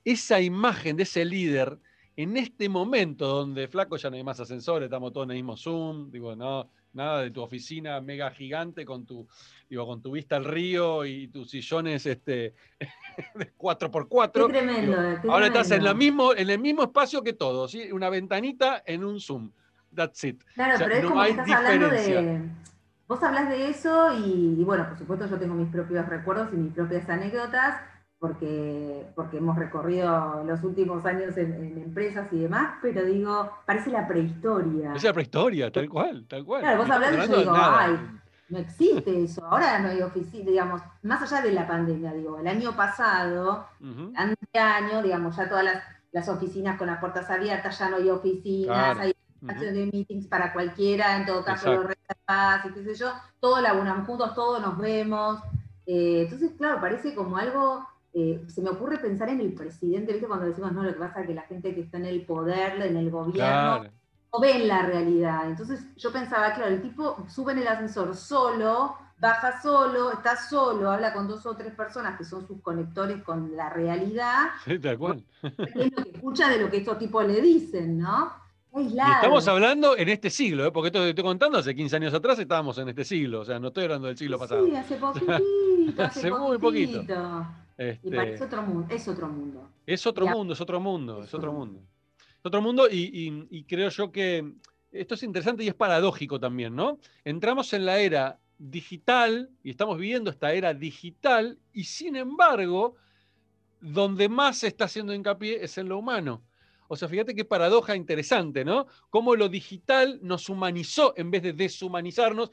[SPEAKER 1] Esa imagen de ese líder en este momento donde flaco ya no hay más ascensores, estamos todos en el mismo Zoom, digo, no, nada de tu oficina mega gigante con tu, digo, con tu vista al río y tus sillones este, de 4x4.
[SPEAKER 2] Qué tremendo.
[SPEAKER 1] Digo,
[SPEAKER 2] qué
[SPEAKER 1] Ahora estás en, la mismo, en el mismo espacio que todos, ¿sí? una ventanita en un Zoom. That's it.
[SPEAKER 2] Claro,
[SPEAKER 1] O sea,
[SPEAKER 2] pero es
[SPEAKER 1] no
[SPEAKER 2] como que
[SPEAKER 1] hay
[SPEAKER 2] estás hablando de. Vos hablas de eso y, y bueno, por supuesto yo tengo mis propios recuerdos y mis propias anécdotas, porque, porque hemos recorrido los últimos años en, en empresas y demás, pero digo, parece la prehistoria.
[SPEAKER 1] Es la prehistoria, tal cual, tal cual.
[SPEAKER 2] Claro, vos hablando y yo digo,
[SPEAKER 1] nada.
[SPEAKER 2] ay, no existe eso. Ahora no hay oficina, digamos, más allá de la pandemia, digo, el año pasado,
[SPEAKER 1] Ujú.
[SPEAKER 2] año, digamos, ya todas las, las oficinas con las puertas abiertas, ya no hay oficinas,
[SPEAKER 1] Claro.
[SPEAKER 2] hay espacios de meetings para cualquiera, en todo caso lo
[SPEAKER 1] Exacto.
[SPEAKER 2] reservás y qué sé yo, todos laburamos juntos, todos nos vemos. Eh, entonces, claro, parece como algo, eh, se me ocurre pensar en el presidente, ¿viste? Cuando decimos, no, lo que pasa es que la gente que está en el poder, en el gobierno,
[SPEAKER 1] Claro.
[SPEAKER 2] no ven la realidad. Entonces yo pensaba, claro, el tipo sube en el ascensor solo, baja solo, está solo, habla con dos o tres personas que son sus conectores con la realidad,
[SPEAKER 1] Sí, tal cual.
[SPEAKER 2] es lo que escucha de lo que estos tipos le dicen, ¿no? Aislado.
[SPEAKER 1] estamos hablando en este siglo, ¿eh? porque esto que estoy contando hace 15 años atrás estábamos en este siglo, o sea, no estoy hablando del siglo pasado.
[SPEAKER 2] Sí, hace poquito, hace,
[SPEAKER 1] Hace muy poquito.
[SPEAKER 2] Y
[SPEAKER 1] Este,
[SPEAKER 2] parece otro mundo, es otro mundo.
[SPEAKER 1] es otro
[SPEAKER 2] Ya.
[SPEAKER 1] mundo, es otro mundo, es otro
[SPEAKER 2] otro
[SPEAKER 1] mundo. Es otro mundo y, y- y creo yo que esto es interesante y es paradójico también, ¿no? Entramos en la era digital y estamos viviendo esta era digital y sin embargo, donde más se está haciendo hincapié es en lo humano. O sea, fíjate qué paradoja interesante, ¿no? Cómo lo digital nos humanizó en vez de deshumanizarnos.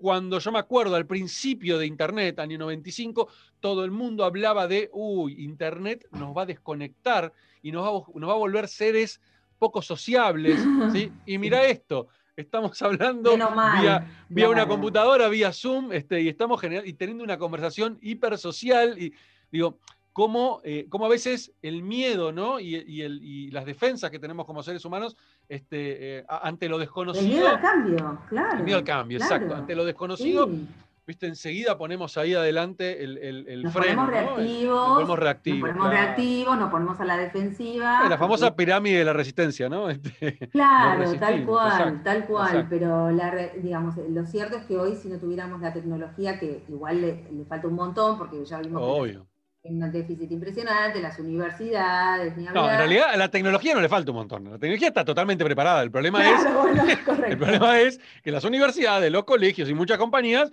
[SPEAKER 1] Cuando yo me acuerdo al principio de Internet, año 95, todo el mundo hablaba de, uy, Internet nos va a desconectar y nos va a, nos va a volver seres poco sociables. ¿sí? Y mira esto, estamos hablando
[SPEAKER 2] mal.
[SPEAKER 1] vía, vía una computadora, vía Zoom, este, y estamos generando, y teniendo una conversación hipersocial. Y digo, cómo, eh, cómo a veces el miedo ¿no? y, y el- y las defensas que tenemos como seres humanos este, eh, ante lo
[SPEAKER 2] El
[SPEAKER 1] desconocido.
[SPEAKER 2] miedo al cambio, claro.
[SPEAKER 1] el miedo al cambio,
[SPEAKER 2] claro.
[SPEAKER 1] exacto. Ante lo desconocido,
[SPEAKER 2] Sí.
[SPEAKER 1] viste, enseguida ponemos ahí adelante el, el- el
[SPEAKER 2] Nos
[SPEAKER 1] freno.
[SPEAKER 2] ponemos
[SPEAKER 1] ¿no?
[SPEAKER 2] reactivos.
[SPEAKER 1] Nos ponemos reactivos.
[SPEAKER 2] Nos ponemos
[SPEAKER 1] claro.
[SPEAKER 2] reactivos, nos ponemos a la defensiva.
[SPEAKER 1] Eh, La famosa pirámide de la resistencia, ¿no? Este,
[SPEAKER 2] Claro, tal cual,
[SPEAKER 1] exacto,
[SPEAKER 2] tal cual.
[SPEAKER 1] exacto.
[SPEAKER 2] Pero la, digamos, lo cierto es que hoy si no tuviéramos la tecnología, que igual le, le falta un montón, porque ya vimos que hay un déficit impresionante, las universidades, ni
[SPEAKER 1] No,
[SPEAKER 2] hablar.
[SPEAKER 1] en realidad a la tecnología no le falta un montón. La tecnología está totalmente preparada. El problema es
[SPEAKER 2] bueno.
[SPEAKER 1] El problema es que las universidades, los colegios y muchas compañías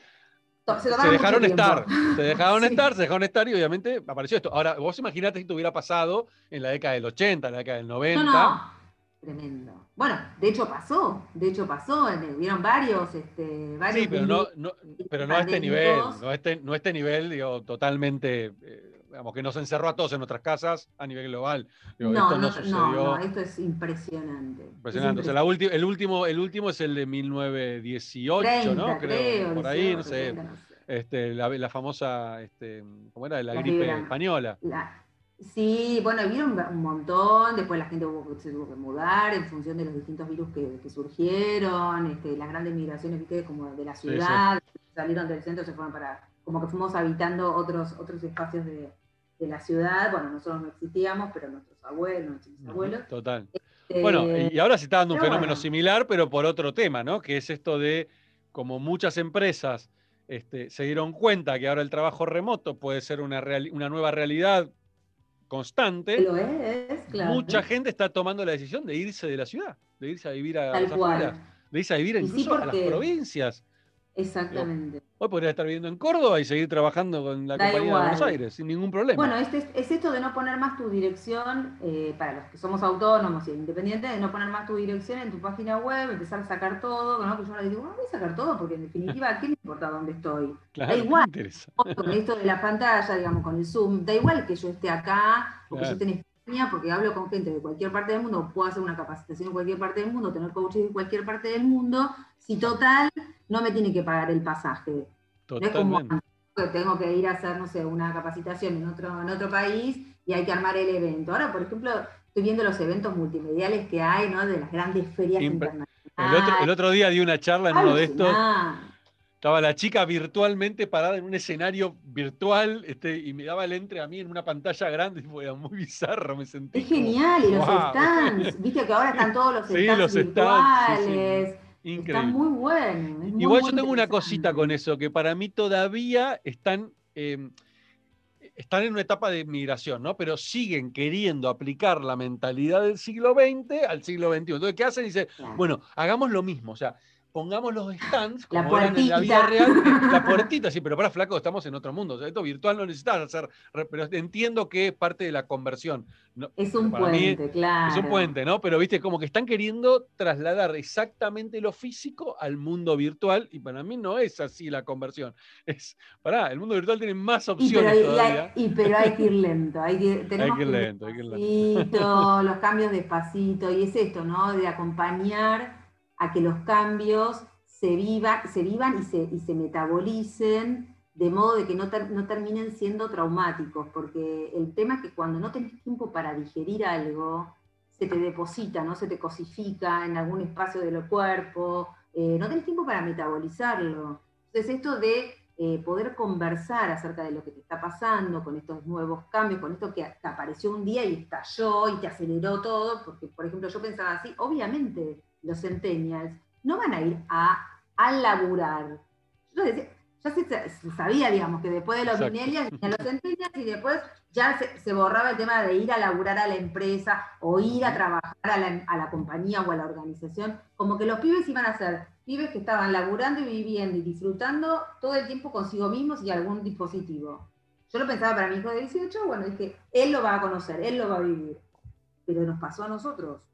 [SPEAKER 1] se dejaron estar, se dejaron estar, se dejaron estar y obviamente apareció esto. Ahora, vos imaginate si te hubiera pasado en la década del 80, en la década del 90.
[SPEAKER 2] No, no. Tremendo. Bueno, de hecho pasó, de hecho pasó, eh, hubieron varios, este, varios
[SPEAKER 1] Sí, pero no, no- pero no a este nivel, no a este, no a este nivel, digo, totalmente, eh, digamos, que nos encerró a todos en nuestras casas a nivel global. Digo,
[SPEAKER 2] No,
[SPEAKER 1] esto no,
[SPEAKER 2] no,
[SPEAKER 1] sucedió.
[SPEAKER 2] no, esto es impresionante. Es
[SPEAKER 1] Impresionante. O sea, la el, último, el último es el de 1918, ¿no?
[SPEAKER 2] 30,
[SPEAKER 1] Creo, por ahí, no
[SPEAKER 2] 18,
[SPEAKER 1] sé.
[SPEAKER 2] 30, no sé.
[SPEAKER 1] Este, la, la famosa, este, ¿cómo era? La,
[SPEAKER 2] La
[SPEAKER 1] gripe española.
[SPEAKER 2] La- sí, bueno, vieron un montón, después la gente hubo- se tuvo que mudar en función de los distintos virus que, que surgieron, este, las grandes migraciones, viste, como de la
[SPEAKER 1] Sí,
[SPEAKER 2] ciudad, salieron del centro, se fueron para, como que fuimos habitando otros, otros espacios de, de la ciudad, bueno, nosotros no existíamos, pero nuestros abuelos, nuestros abuelos.
[SPEAKER 1] Total.
[SPEAKER 2] eh,
[SPEAKER 1] Bueno, y ahora se está dando un fenómeno
[SPEAKER 2] bueno.
[SPEAKER 1] similar, pero por otro tema, ¿no? Que es esto de, como muchas empresas este, se dieron cuenta que ahora el trabajo remoto puede ser una, una nueva realidad constante,
[SPEAKER 2] lo es, claro.
[SPEAKER 1] mucha gente está tomando la decisión de irse de la ciudad, de irse a vivir a
[SPEAKER 2] Tal
[SPEAKER 1] las
[SPEAKER 2] cual.
[SPEAKER 1] afueras, de irse a vivir
[SPEAKER 2] sí,
[SPEAKER 1] incluso a las provincias.
[SPEAKER 2] Exactamente.
[SPEAKER 1] Hoy podría estar viviendo en Córdoba y seguir trabajando con la compañía de Buenos Aires, sin ningún problema.
[SPEAKER 2] Bueno, este es, esto de no poner más tu dirección, eh, para los que somos autónomos y independientes, de no poner más tu dirección en tu página web, empezar a sacar todo, ¿no? Que yo ahora digo, no voy a sacar todo, porque en definitiva, ¿a qué le importa dónde estoy? da igual, con esto de la pantalla, digamos, con el Zoom, da igual que yo esté acá, o que yo esté en España, porque hablo con gente de cualquier parte del mundo, puedo hacer una capacitación en cualquier parte del mundo, tener coaches en cualquier parte del mundo, si total no me tiene que pagar el pasaje. como que tengo que ir a hacer, no sé, una capacitación en otro, en otro país y hay que armar el evento. Ahora, por ejemplo, estoy viendo los eventos multimediales que hay, ¿no? De las grandes ferias internacionales.
[SPEAKER 1] El otro, día di una charla en uno de estos. Estaba la chica virtualmente parada en un escenario virtual este, y me daba el entre a mí en una pantalla grande. Y fue muy bizarro, me sentí.
[SPEAKER 2] Es genial, y los stands. Viste que ahora están todos los stands virtuales. Está muy bueno.
[SPEAKER 1] Igual yo tengo una cosita con eso, que para mí todavía están, em, están en una etapa de migración, ¿no? Pero siguen queriendo aplicar la mentalidad del siglo XX al siglo XXI. Entonces, ¿qué hacen? Dice, bueno, hagamos lo mismo. O sea, pongamos los stands como eran en la vida real, la puertita, sí, pero para flaco estamos en otro mundo. O sea, esto virtual no necesitas hacer, pero entiendo que es parte de la conversión.
[SPEAKER 2] es un puente, claro.
[SPEAKER 1] Es un puente, ¿no? Pero viste, como que están queriendo trasladar exactamente lo físico al mundo virtual, y para mí no es así la conversión. Es, pará, el mundo virtual tiene más opciones todavía.
[SPEAKER 2] Y, pero hay que ir lento, hay que, tenemos ir lento, hay que ir lento. los cambios despacito, y es esto, ¿no? De acompañar a que los cambios se, viva, se vivan y se, y se, metabolicen de modo de que no, no, terminen siendo traumáticos, porque el tema es que cuando no tenés tiempo para digerir algo, se te deposita, ¿no? se te cosifica en algún espacio del cuerpo, eh, no tenés tiempo para metabolizarlo. Entonces esto de eh, poder conversar acerca de lo que te está pasando con estos nuevos cambios, con esto que apareció un día y estalló y te aceleró todo, porque por ejemplo yo pensaba así, obviamente los centennials, no van a ir a, a laburar. Yo decía, ya se, sabía, digamos, que después de los millennials a los centennials y después ya se, borraba el tema de ir a laburar a la empresa o ir a trabajar a la, a la, compañía o a la organización, como que los pibes iban a ser pibes que estaban laburando y viviendo y disfrutando todo el tiempo consigo mismos y algún dispositivo. Yo lo pensaba para mi hijo de 18, bueno, es que él lo va a conocer, él lo va a vivir, pero nos pasó a nosotros.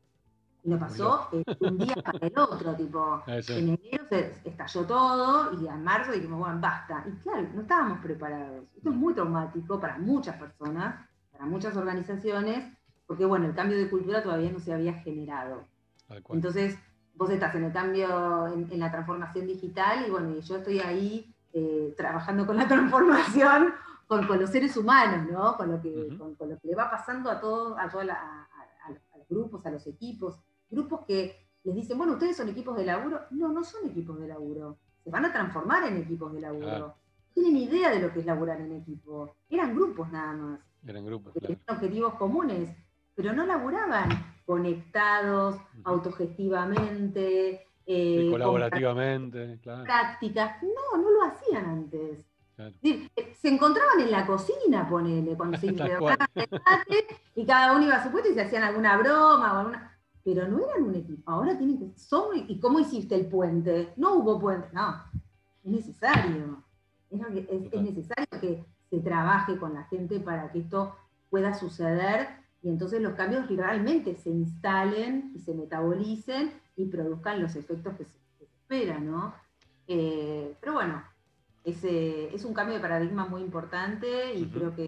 [SPEAKER 2] Y nos pasó eh, un día para el otro, tipo, en enero se estalló todo y en marzo dijimos, bueno, basta. Y claro, no estábamos preparados. Esto es muy traumático para muchas personas, para muchas organizaciones, porque bueno, el cambio de cultura todavía no se había generado. Entonces, vos estás en el cambio, en, la transformación digital y bueno, yo estoy ahí eh, trabajando con la transformación, con, con, los seres humanos, ¿no? Con lo que, con, lo que le va pasando a todos, a, toda a, los grupos, a los equipos grupos que les dicen, bueno, ustedes son equipos de laburo. No, no son equipos de laburo. Se van a transformar en equipos de laburo. No tienen idea de lo que es laburar en equipo. Eran grupos nada más.
[SPEAKER 1] Eran grupos.
[SPEAKER 2] Tenían objetivos comunes, pero no laburaban conectados, autogestivamente.
[SPEAKER 1] Eh, colaborativamente, claro.
[SPEAKER 2] Prácticas. No, no lo hacían antes. Eh, se encontraban en la cocina, ponele, cuando se y cada uno iba a su puesto y se hacían alguna broma o alguna pero no eran un equipo. Ahora tienen que son ¿Y cómo hiciste el puente? No hubo puente. No, es necesario. Es, necesario que se trabaje con la gente para que esto pueda suceder y entonces los cambios realmente se instalen y se metabolicen y produzcan los efectos que se, esperan, ¿no? Eh, pero bueno, es, es, un cambio de paradigma muy importante y creo que,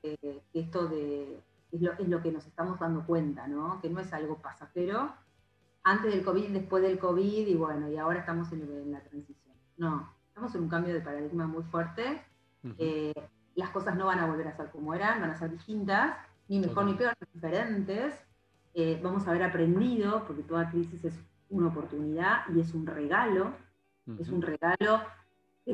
[SPEAKER 2] esto de, es, lo, es, lo, que nos estamos dando cuenta, ¿no? Que no es algo pasajero, antes del COVID, después del COVID, y bueno, y ahora estamos en, la transición. No, estamos en un cambio de paradigma muy fuerte. Eh, las cosas no van a volver a ser como eran, van a ser distintas, ni mejor ni peor, diferentes. Eh, vamos a haber aprendido, porque toda crisis es una oportunidad y es un regalo, es un regalo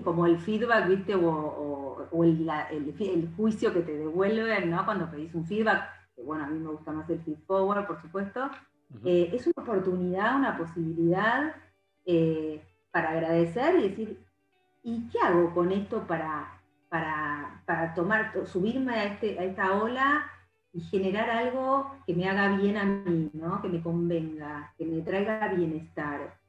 [SPEAKER 2] como el feedback, ¿viste? O, el, juicio que te devuelven, ¿no? Cuando pedís un feedback, que bueno, a mí me gusta más el feed forward, por supuesto, eh, es una oportunidad, una posibilidad eh, para agradecer y decir, ¿y qué hago con esto para, para, tomar, subirme a, este, a esta ola y generar algo que me haga bien a mí, ¿no? que me convenga, que me traiga bienestar?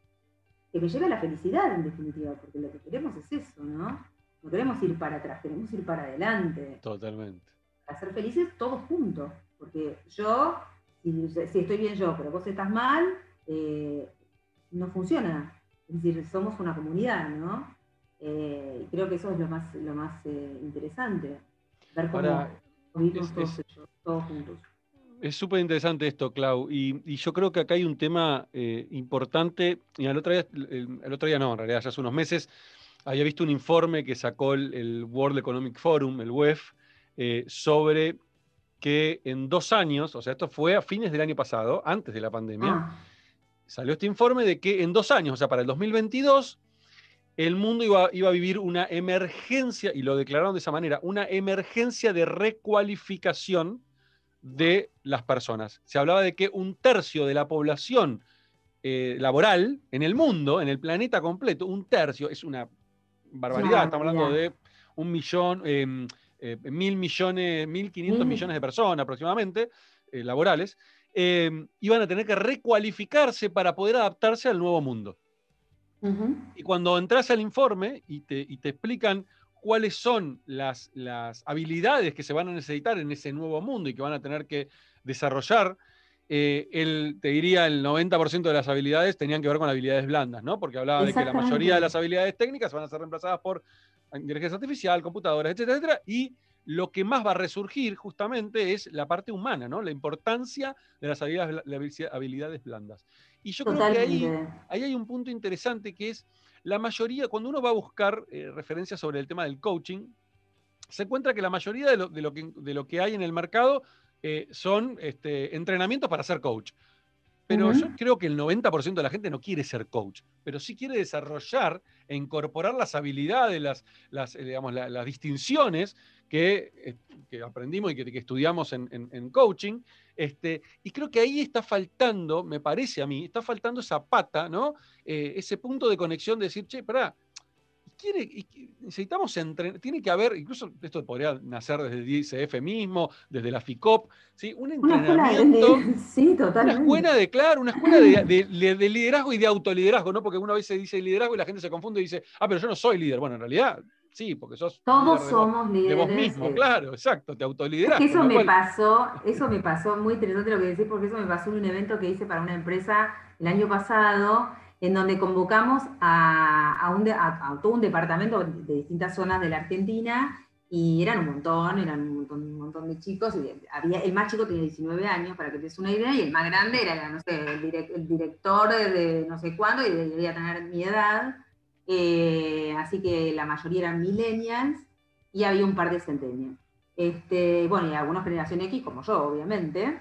[SPEAKER 2] que me lleve a la felicidad en definitiva, porque lo que queremos es eso, ¿no? No queremos ir para atrás, queremos ir para adelante.
[SPEAKER 1] Totalmente.
[SPEAKER 2] Para ser felices todos juntos, porque yo, si, estoy bien yo, pero vos estás mal, eh, no funciona. Es decir, somos una comunidad, ¿no? Eh, creo que eso es lo más, lo más eh, interesante, ver cómo vivimos todos, juntos.
[SPEAKER 1] Es súper interesante esto, Clau, y, yo creo que acá hay un tema importante, y el otro, día, el, otro día no, en realidad ya hace unos meses, había visto un informe que sacó el, World Economic Forum, el WEF, eh, sobre que en dos años, o sea, esto fue a fines del año pasado, antes de la pandemia, ah. salió este informe de que en dos años, o sea, para el 2022, el mundo iba, iba, a vivir una emergencia, y lo declararon de esa manera, una emergencia de recualificación de las personas. Se hablaba de que un tercio de la población eh, laboral en el mundo, en el planeta completo, un tercio, es una barbaridad, estamos hablando de un millón, em, eh, mil millones, mil quinientos millones de personas aproximadamente, eh, laborales, em, iban a tener que recualificarse para poder adaptarse al nuevo mundo. Y cuando entras al informe y te, explican cuáles son las, las, habilidades que se van a necesitar en ese nuevo mundo y que van a tener que desarrollar, eh, te diría el 90% de las habilidades tenían que ver con habilidades blandas, ¿no? Porque hablaba de que la mayoría de las habilidades técnicas van a ser reemplazadas por inteligencia artificial, computadoras, etcétera, etcétera, y lo que más va a resurgir justamente es la parte humana, ¿no? La importancia de las habilidades, blandas. Y yo creo que ahí, ahí, hay un punto interesante que es la mayoría, cuando uno va a buscar eh, referencias sobre el tema del coaching, se encuentra que la mayoría de lo, que, de lo que hay en el mercado eh, son este, entrenamientos para ser coach. Pero yo creo que el 90% de la gente no quiere ser coach, pero sí quiere desarrollar e incorporar las habilidades, las, las, eh, digamos, las distinciones que, eh, que, aprendimos y que, estudiamos en, coaching. Este, y creo que ahí está faltando, me parece a mí, está faltando esa pata, ¿no? ese punto de conexión de decir, che, pará, quiere, necesitamos entrenar, tiene que haber, incluso esto podría nacer desde el ICF mismo, desde la FICOP, ¿sí? un entrenamiento. Una
[SPEAKER 2] sí, totalmente.
[SPEAKER 1] Una escuela de, claro, una escuela de, liderazgo y de autoliderazgo, ¿no? Porque una vez se dice liderazgo y la gente se confunde y dice, ah, pero yo no soy líder. Bueno, en realidad Sí, porque sos.
[SPEAKER 2] Todos somos líderes.
[SPEAKER 1] De vos mismo, claro, exacto, te autolideras.
[SPEAKER 2] eso me pasó, eso me pasó muy interesante lo que decís, porque eso me pasó en un evento que hice para una empresa el año pasado, en donde convocamos a, todo un departamento de distintas zonas de la Argentina y eran un montón, eran un montón, de chicos. Había, el más chico tenía 19 años, para que te des una idea, y el más grande era, el, director de, no sé cuándo y debería tener mi edad. Eh, así que la mayoría eran millennials y había un par de centenios. Este, bueno, y algunas generación X, como yo, obviamente.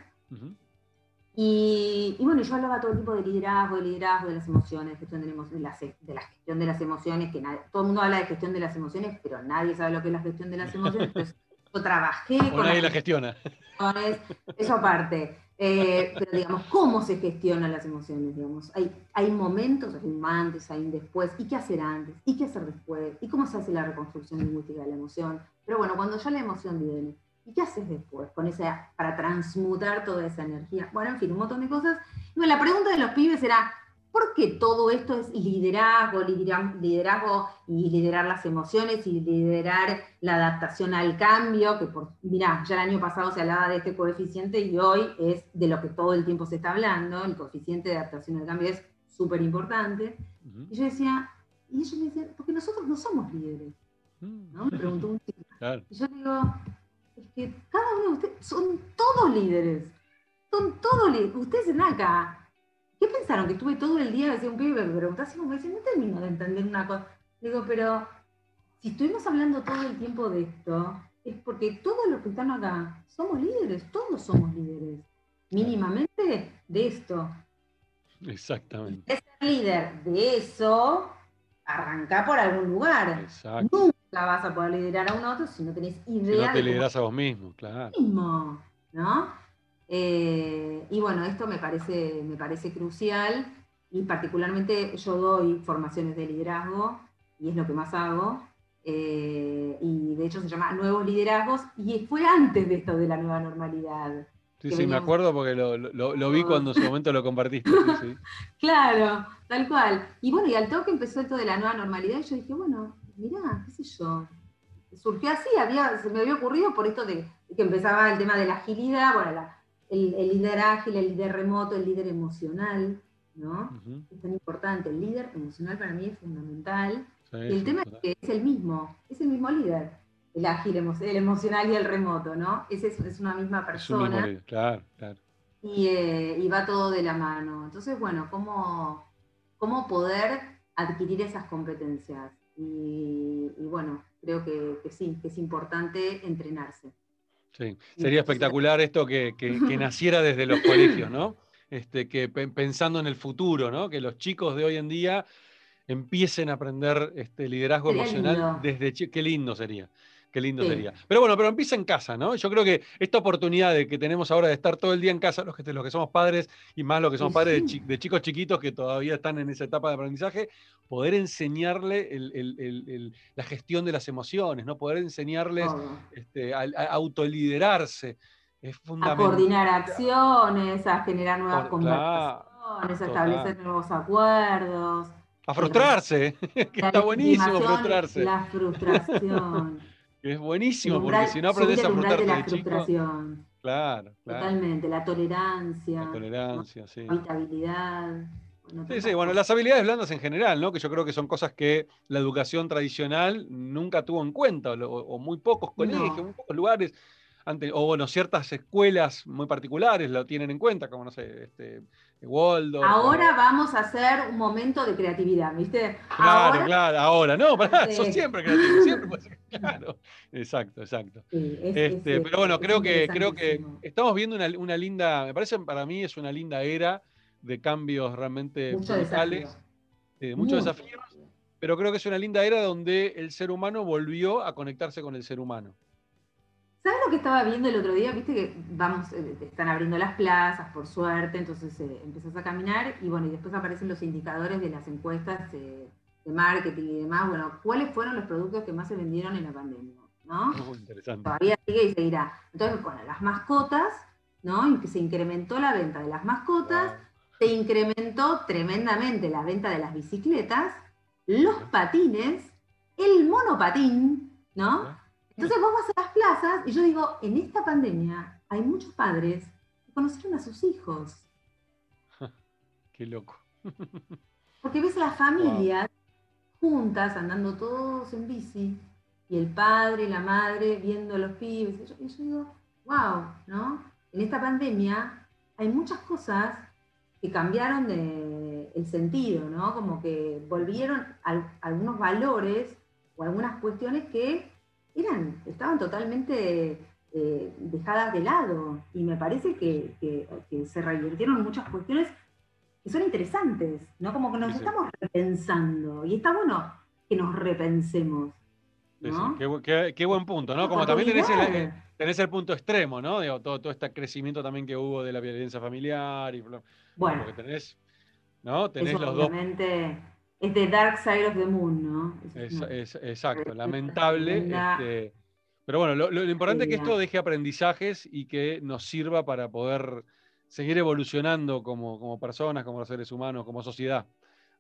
[SPEAKER 2] Y, bueno, yo hablaba todo el tiempo de liderazgo, de liderazgo, de las emociones, gestión de, la, de la gestión de las emociones, que todo el mundo habla de gestión de las emociones, pero nadie sabe lo que es la gestión de las emociones. Entonces, yo trabajé
[SPEAKER 1] con. nadie la gestiona.
[SPEAKER 2] Eso aparte. Eh, pero digamos, ¿cómo se gestionan las emociones? Digamos? Hay, hay momentos, hay un antes, hay un después, ¿y qué hacer antes? ¿Y qué hacer después? ¿Y cómo se hace la reconstrucción lingüística de la emoción? Pero bueno, cuando ya la emoción viene, ¿Y qué haces después con esa, para transmutar toda esa energía? Bueno, en fin, un montón de cosas. Y bueno, la pregunta de los pibes era, ¿por qué todo esto es liderazgo, liderazgo y liderar las emociones y liderar la adaptación al cambio? Que por, mirá, ya el año pasado se hablaba de este coeficiente y hoy es de lo que todo el tiempo se está hablando. El coeficiente de adaptación al cambio es súper importante. Y yo decía, y ellos me decían, porque nosotros no somos líderes. Mm. ¿no? Me preguntó un chico. Y yo digo, que cada uno de ustedes son todos líderes. Son todos líderes. Ustedes en acá, ¿qué pensaron? Que estuve todo el día, decía un pibe, me preguntaba así como dice, no termino de entender una cosa. Digo, pero si estuvimos hablando todo el tiempo de esto, es porque todos los que están acá somos líderes, todos somos líderes, mínimamente de esto.
[SPEAKER 1] Exactamente.
[SPEAKER 2] Es líder de eso, arranca por algún lugar. Exacto la vas a poder liderar a un otro si no tenés idea.
[SPEAKER 1] Si no te lideras a vos mismo, claro.
[SPEAKER 2] Mismo, ¿no? Eh, y bueno, esto me parece, me parece crucial y particularmente yo doy formaciones de liderazgo y es lo que más hago. Eh, y de hecho se llama Nuevos Liderazgos y fue antes de esto de la nueva normalidad.
[SPEAKER 1] Sí, sí, me acuerdo porque lo, vi cuando en su momento lo compartiste.
[SPEAKER 2] claro, tal cual. Y bueno, y al toque empezó esto de la nueva normalidad y yo dije, bueno, mirá, qué sé yo. Surgió así, había, se me había ocurrido por esto de que empezaba el tema de la agilidad, bueno, el, líder ágil, el líder remoto, el líder emocional, ¿no? Es tan importante. El líder emocional para mí es fundamental. y el tema es que es el mismo, es el mismo líder el ágil, el emocional y el remoto, ¿no? Ese es, una misma persona.
[SPEAKER 1] claro, claro.
[SPEAKER 2] Eh, y, va todo de la mano. Entonces, bueno, ¿cómo, cómo poder adquirir esas competencias? Y, bueno, creo que, sí, que es importante entrenarse.
[SPEAKER 1] Sí, sería espectacular esto que, naciera desde los colegios, ¿no? Este, que pensando en el futuro, ¿no? Que los chicos de hoy en día empiecen a aprender este liderazgo emocional desde qué lindo sería. Qué lindo sería. Pero bueno, pero empieza en casa, ¿no? Yo creo que esta oportunidad de que tenemos ahora de estar todo el día en casa, los que, los que somos padres y más los que somos padres de, chicos chiquitos que todavía están en esa etapa de aprendizaje, poder enseñarle la gestión de las emociones, ¿no? Poder enseñarles este, a, autoliderarse. Es fundamental.
[SPEAKER 2] A coordinar acciones, a generar nuevas conversaciones, a establecer nuevos acuerdos.
[SPEAKER 1] A frustrarse, que está buenísimo frustrarse.
[SPEAKER 2] La frustración.
[SPEAKER 1] Es buenísimo, porque si no aprendes a frustrarte
[SPEAKER 2] de la frustración.
[SPEAKER 1] claro,
[SPEAKER 2] claro. Totalmente, la tolerancia.
[SPEAKER 1] La tolerancia, sí.
[SPEAKER 2] La habitabilidad.
[SPEAKER 1] sí, sí, bueno, las habilidades blandas en general, ¿no? Que yo creo que son cosas que la educación tradicional nunca tuvo en cuenta, o, muy pocos colegios, muy pocos lugares o bueno, ciertas escuelas muy particulares lo tienen en cuenta, como no sé, este, Waldorf.
[SPEAKER 2] Ahora vamos a hacer un momento de creatividad, ¿viste?
[SPEAKER 1] Claro, claro, ahora. No, pará, sos siempre creativo, siempre Claro, exacto, exacto. este, pero bueno, creo que, creo que estamos viendo una, linda, me parece para mí es una linda era de cambios realmente brutales, de muchos desafíos, pero creo que es una linda era donde el ser humano volvió a conectarse con el ser humano.
[SPEAKER 2] ¿Sabes lo que estaba viendo el otro día? Viste que vamos, eh, están abriendo las plazas, por suerte, entonces eh, empezás a caminar y bueno, y después aparecen los indicadores de las encuestas de marketing y demás. Bueno, ¿cuáles fueron los productos que más se vendieron en la pandemia? ¿no?
[SPEAKER 1] Muy interesante.
[SPEAKER 2] Todavía sigue y seguirá. Entonces, bueno, las mascotas, ¿no? Se incrementó la venta de las mascotas, se incrementó tremendamente la venta de las bicicletas, los patines, el monopatín, ¿no? Entonces vos vas a las plazas y yo digo, en esta pandemia hay muchos padres que conocieron a sus hijos.
[SPEAKER 1] Qué loco.
[SPEAKER 2] Porque ves a las familias juntas, andando todos en bici, y el padre y la madre viendo a los pibes. Y yo, digo, wow, ¿no? En esta pandemia hay muchas cosas que cambiaron de, el sentido, ¿no? Como que volvieron algunos valores o algunas cuestiones que eran, estaban totalmente eh, dejadas de lado. Y me parece que, se revirtieron muchas cuestiones que son interesantes, ¿no? Como que nos estamos repensando. Y está bueno que nos repensemos.
[SPEAKER 1] Qué, buen punto, ¿no? Como también tenés el, eh, tenés el, punto extremo, ¿no? todo, todo este crecimiento también que hubo de la violencia familiar y
[SPEAKER 2] bueno,
[SPEAKER 1] tenés, ¿no? Tenés los dos
[SPEAKER 2] es de Dark Side of the Moon, ¿no?
[SPEAKER 1] Es, exacto, lamentable. Este, pero bueno, lo, importante es que esto deje aprendizajes y que nos sirva para poder seguir evolucionando como, como personas, como seres humanos, como sociedad.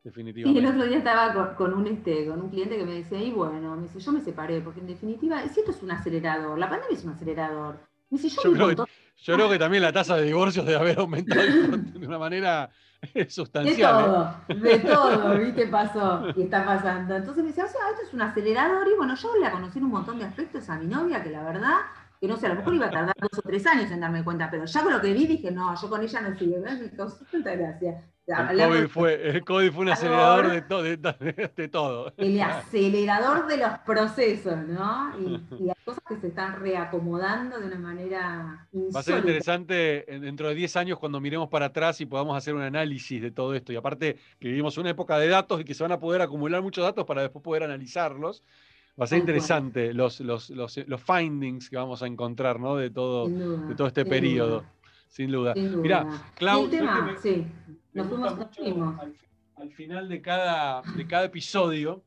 [SPEAKER 1] Definitivamente.
[SPEAKER 2] Y el otro día estaba con, un, este, con un cliente que me decía, y bueno, me dice, yo me separé, porque en definitiva, si esto es un acelerador, la pandemia es un acelerador. Me dice, yo,
[SPEAKER 1] yo creo que también la tasa de divorcios debe haber aumentado de una manera sustancial.
[SPEAKER 2] De todo, de todo, ¿viste? Pasó y está pasando. Entonces me decía, o sea, esto es un acelerador. Y bueno, yo la conocí en un montón de aspectos a mi novia, que la verdad, que no sé, a lo mejor iba a tardar dos o tres años en darme cuenta, pero ya con lo que vi dije, no, yo con ella no sigo. Me causó tanta gracia.
[SPEAKER 1] El COVID, fue, el COVID fue un acelerador de, de, todo.
[SPEAKER 2] El acelerador de los procesos, ¿no? Y, y, hay cosas que se están reacomodando de una manera insólita.
[SPEAKER 1] Va a ser interesante dentro de 10 años cuando miremos para atrás y podamos hacer un análisis de todo esto. Y aparte que vivimos una época de datos y que se van a poder acumular muchos datos para después poder analizarlos. Va a ser interesante los, los, los, los, findings que vamos a encontrar ¿no? de, todo, de todo este periodo. Sin duda. Mira, Clau,
[SPEAKER 2] sí. Nos fuimos,
[SPEAKER 1] Al, final de cada, de cada episodio.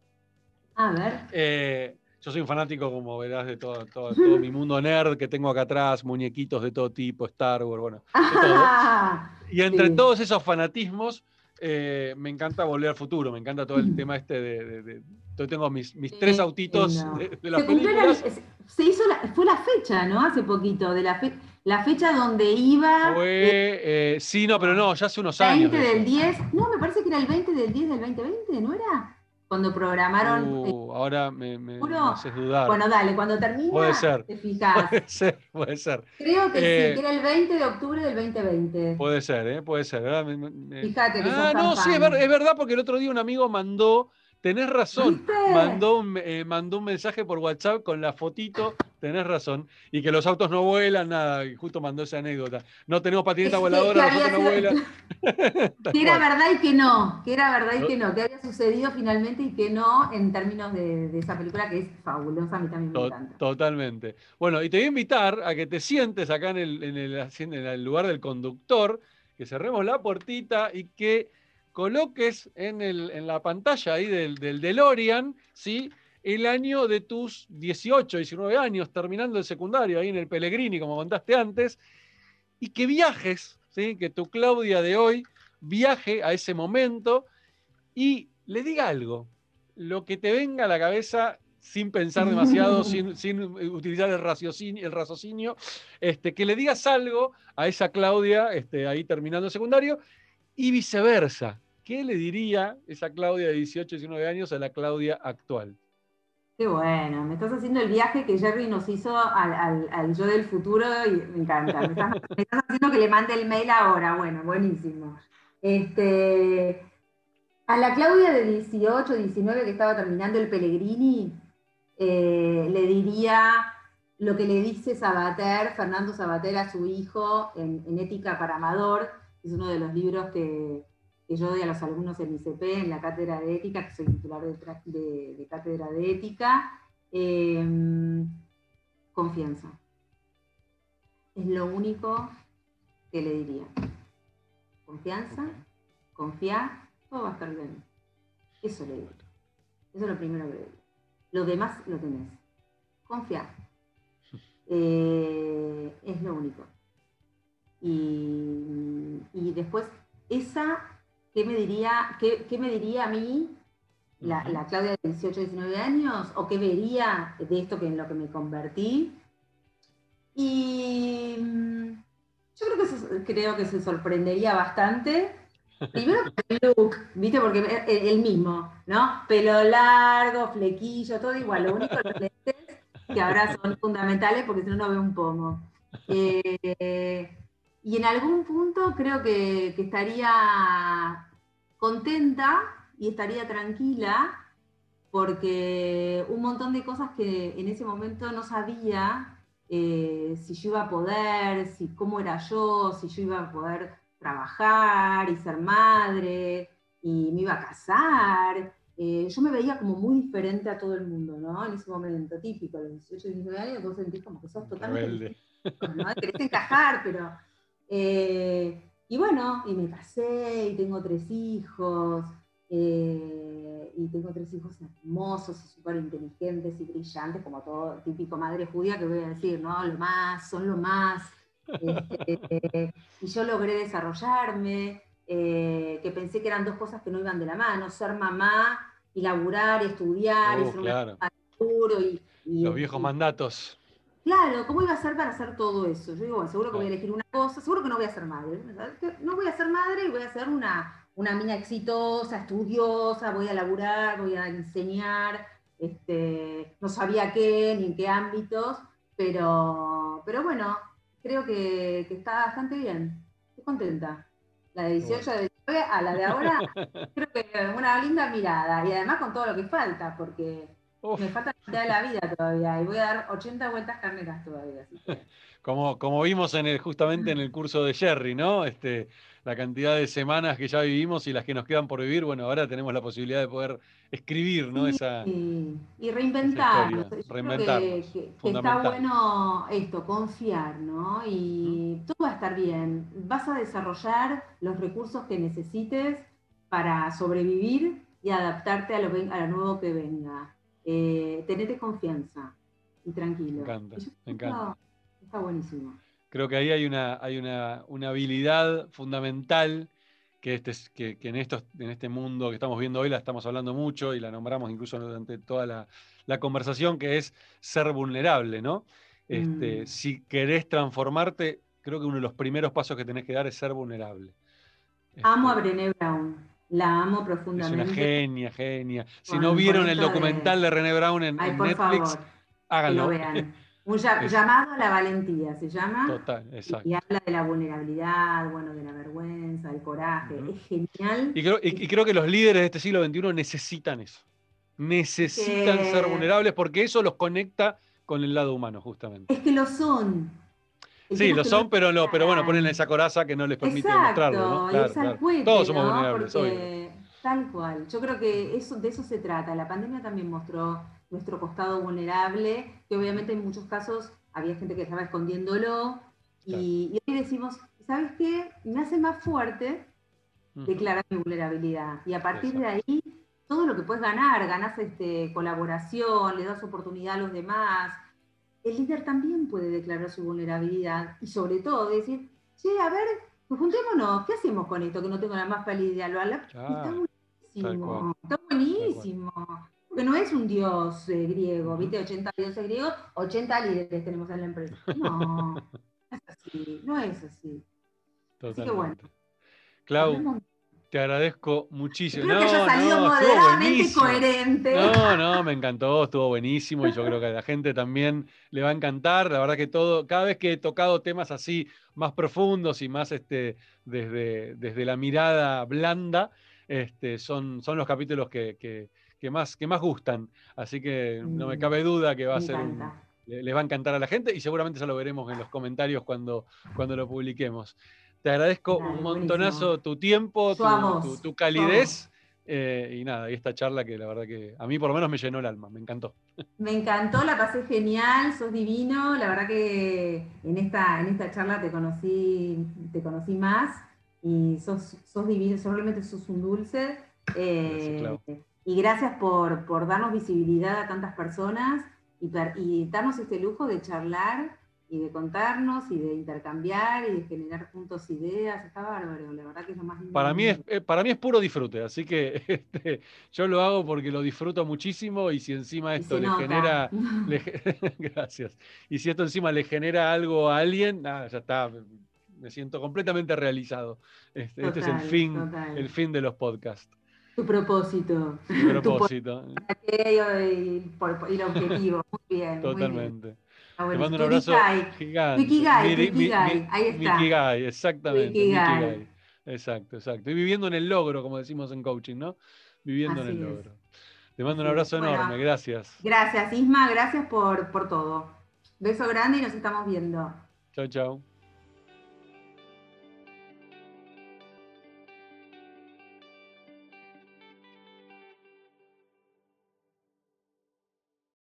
[SPEAKER 2] A ver.
[SPEAKER 1] Eh, Yo soy un fanático, como verás, de todo, todo, todo mi mundo nerd que tengo acá atrás, muñequitos de todo tipo, Star Wars, bueno, de todo.
[SPEAKER 2] Ah,
[SPEAKER 1] Y entre
[SPEAKER 2] Sí.
[SPEAKER 1] todos esos fanatismos, eh, me encanta volver al futuro, me encanta todo el tema este de. de- yo tengo mis, mis tres
[SPEAKER 2] Sí,
[SPEAKER 1] autitos
[SPEAKER 2] no.
[SPEAKER 1] de, de las
[SPEAKER 2] se, la-
[SPEAKER 1] películas.
[SPEAKER 2] se- hizo la, fue la fecha, ¿no? Hace poquito, de la, fe- la fecha donde iba
[SPEAKER 1] Fue. eh, sí, no, pero no, ya hace unos
[SPEAKER 2] el
[SPEAKER 1] años.
[SPEAKER 2] 20
[SPEAKER 1] de
[SPEAKER 2] del
[SPEAKER 1] eso.
[SPEAKER 2] 10, no, me parece que era el 20 del 10 del 2020, ¿no era? Cuando programaron. eh,
[SPEAKER 1] Uh, ahora me, me, me haces dudar.
[SPEAKER 2] bueno, dale, cuando termina,
[SPEAKER 1] Puede ser.
[SPEAKER 2] te fijas.
[SPEAKER 1] puede ser, puede ser.
[SPEAKER 2] Creo que
[SPEAKER 1] Eh,
[SPEAKER 2] sí, que era el 20 de octubre del 2020.
[SPEAKER 1] Puede ser, ¿eh? Puede ser. ¿verdad? Me-
[SPEAKER 2] Fíjate que
[SPEAKER 1] Ah, no, sí,
[SPEAKER 2] fan.
[SPEAKER 1] es verdad, porque el otro día un amigo mandó, tenés razón,
[SPEAKER 2] ¿Viste?
[SPEAKER 1] mandó un, eh, mandó un mensaje por WhatsApp con la fotito, tenés razón, y que los autos no vuelan, nada, y justo mandó esa anécdota. No tenemos patineta
[SPEAKER 2] Es
[SPEAKER 1] voladora, los autos no vuelan.
[SPEAKER 2] Que era verdad y que no, que era verdad y que no, que había sucedido finalmente y que no en términos de, de esa película que es fabulosa, a mí también me
[SPEAKER 1] To-
[SPEAKER 2] encanta.
[SPEAKER 1] Totalmente. Bueno, y te voy a invitar a que te sientes acá en el, en el asi- en el lugar del conductor, que cerremos la puertita y que coloques en, el- en la pantalla ahí del, del DeLorean, ¿sí? El año de tus 18, 19 años, terminando el secundario, ahí en el Pellegrini, como contaste antes, y que viajes, ¿sí? Que tu Claudia de hoy viaje a ese momento y le diga algo, lo que te venga a la cabeza sin pensar demasiado, sin, sin utilizar el raciocinio, el raciocinio, este, que le digas algo a esa Claudia este, ahí terminando el secundario y viceversa. ¿Qué le diría esa Claudia de 18, 19 años a la Claudia actual?
[SPEAKER 2] Qué bueno, me estás haciendo el viaje que Jerry nos hizo al, yo del futuro y me encanta. Me estás, haciendo que le mande el mail ahora, bueno, buenísimo. Este, a la Claudia de 18, 19 que estaba terminando el Pellegrini, eh, le diría lo que le dice Sabater, Fernando Sabater a su hijo en, Ética para Amador, es uno de los libros que, que yo doy a los alumnos en ICP, en la cátedra de ética, que soy titular de, tra- de- de cátedra de ética. Eh, confianza. Es lo único que le diría. Confianza, confiar, todo va a estar bien. Eso le digo. Eso es lo primero que le digo. Lo demás lo tenés. Confiar. Eh, es lo único. Y, y después, esa, ¿qué me diría, qué, qué me diría a mí la, la Claudia de 18, 19 años? ¿O qué vería de esto que en lo que me convertí? Y mm, yo creo que, se, creo que se sorprendería bastante. Primero el look, ¿viste? Porque es el, el mismo, ¿no? Pelo largo, flequillo, todo igual. Lo único, los lentes, que ahora son fundamentales porque si no, no veo un pomo. Eh, y en algún punto creo que, que estaría contenta y estaría tranquila porque un montón de cosas que en ese momento no sabía eh, si yo iba a poder, si cómo era yo, si yo iba a poder trabajar y ser madre y me iba a casar. Eh, yo me veía como muy diferente a todo el mundo, ¿no? En ese momento, típico, a los 18, 19 años, vos sentís como que sos totalmente
[SPEAKER 1] Rebelde.
[SPEAKER 2] ¿no? Querés encajar, pero... eh, y bueno, y me casé y tengo tres hijos, eh, y tengo tres hijos hermosos y súper inteligentes y brillantes, como todo típico madre judía que voy a decir, ¿no? Lo más, son lo más. Este, y yo logré desarrollarme, eh, que pensé que eran dos cosas que no iban de la mano, ser mamá y laburar, estudiar, y
[SPEAKER 1] Oh,
[SPEAKER 2] ser
[SPEAKER 1] claro.
[SPEAKER 2] una futuro y, y-
[SPEAKER 1] Los viejos
[SPEAKER 2] y-
[SPEAKER 1] mandatos.
[SPEAKER 2] Claro, ¿cómo iba a ser para hacer todo eso? Yo digo, bueno, seguro que voy a elegir una cosa, seguro que no voy a ser madre. No voy a ser madre y voy a ser una, una mina exitosa, estudiosa, voy a laburar, voy a enseñar, este, no sabía qué ni en qué ámbitos, pero, pero bueno, creo que, que está bastante bien. Estoy contenta. La de 18 de 19 a la de ahora, creo que una linda mirada. Y además con todo lo que falta, porque
[SPEAKER 1] Uf,
[SPEAKER 2] me falta la mitad de la vida todavía y voy a dar 80 vueltas carneras todavía. así que-
[SPEAKER 1] como, como vimos en el, justamente en el curso de Jerry, ¿no? Este, la cantidad de semanas que ya vivimos y las que nos quedan por vivir, bueno, ahora tenemos la posibilidad de poder escribir, ¿no? Esa,
[SPEAKER 2] Sí, y
[SPEAKER 1] historia,
[SPEAKER 2] Yo creo
[SPEAKER 1] reinventarnos,
[SPEAKER 2] que, que- que está bueno esto, confiar, ¿no? Y todo va a estar bien. Vas a desarrollar los recursos que necesites para sobrevivir y adaptarte a lo, a lo nuevo que venga. Eh, tenete confianza y tranquilo.
[SPEAKER 1] Me encanta, me encanta.
[SPEAKER 2] Está buenísimo.
[SPEAKER 1] Creo que ahí hay una, hay una, habilidad fundamental que, este, que, que en, estos, en este mundo que estamos viendo hoy la estamos hablando mucho y la nombramos incluso durante toda la, la conversación, que es ser vulnerable, ¿no? Este, mm. Si querés transformarte, creo que uno de los primeros pasos que tenés que dar es ser vulnerable.
[SPEAKER 2] Amo a este, Brené Brown, la amo profundamente.
[SPEAKER 1] Es una genia, genia. Si no vieron el documental de... René Brown en, Netflix, háganlo.
[SPEAKER 2] Que lo vean. Un llamado a la valentía se llama.
[SPEAKER 1] Total, exacto.
[SPEAKER 2] Y habla de la vulnerabilidad, bueno, de la vergüenza, del coraje. Es genial.
[SPEAKER 1] Y creo, y creo, que los líderes de este siglo XXI necesitan eso necesitan ser vulnerables porque eso los conecta con el lado humano, justamente.
[SPEAKER 2] Es que lo son.
[SPEAKER 1] Sí, lo son, pero no, pero bueno, ponen esa coraza que no les permite mostrarlo. Todos somos vulnerables,
[SPEAKER 2] Tal cual. Yo creo que eso, de eso se trata. La pandemia también mostró nuestro costado vulnerable, que obviamente en muchos casos había gente que estaba escondiéndolo. Y, hoy decimos, ¿sabes qué? Me hace más fuerte declarar mi vulnerabilidad. Y a partir de ahí todo lo que puedes ganar, ganas este, colaboración, le das oportunidad a los demás. El líder también puede declarar su vulnerabilidad y sobre todo decir, che, a ver, pues juntémonos, ¿qué hacemos con esto que no tengo la más pálida idea? Lo está buenísimo, está buenísimo. Porque no es un dios eh, griego, ¿viste? 80 dioses griegos, 80 líderes tenemos en la empresa. No, no es así, no es así. Así que bueno.
[SPEAKER 1] Clau, te agradezco muchísimo.
[SPEAKER 2] Creo no, que haya salido no, moderadamente coherente.
[SPEAKER 1] No, no, me encantó, estuvo buenísimo y yo creo que a la gente también le va a encantar. La verdad que todo, cada vez que he tocado temas así más profundos y más este, desde, desde la mirada blanda, este, son, son los capítulos que, más, que más gustan. Así que no me mm, cabe duda que va a ser les va a encantar a la gente y seguramente ya lo veremos en los comentarios cuando, cuando lo publiquemos. Te agradezco un montonazo tu tiempo, tu, calidez. Eh, y nada, y esta charla que la verdad que a mí por lo menos me llenó el alma, me encantó.
[SPEAKER 2] Me encantó, la pasé genial, sos divino, la verdad que en esta, en esta charla te conocí, te conocí más y sos, sos divino, realmente sos un dulce. Eh, y gracias por, darnos visibilidad a tantas personas y, y darnos este lujo de charlar y de contarnos y de intercambiar y de generar juntos ideas. Está bárbaro, la verdad que es lo más lindo.
[SPEAKER 1] Para mí es, eh, para mí es puro disfrute, así que este, yo lo hago porque lo disfruto muchísimo y si encima esto le genera. gracias. Y si esto encima le genera algo a alguien, nada, ya está. Me siento completamente realizado. Este, este es el fin, el fin de los podcasts.
[SPEAKER 2] Tu propósito.
[SPEAKER 1] Tu propósito.
[SPEAKER 2] y, el objetivo. Muy bien.
[SPEAKER 1] Totalmente. Ah, Te mando un abrazo gigante.
[SPEAKER 2] Wikigai, ahí está.
[SPEAKER 1] Exactamente. Exacto, exacto. Y viviendo en el logro, como decimos en coaching, ¿no? Viviendo en el logro. Te mando un abrazo enorme, gracias.
[SPEAKER 2] Gracias, Isma, gracias por, por todo. Beso grande y nos estamos viendo.
[SPEAKER 1] Chao, chao.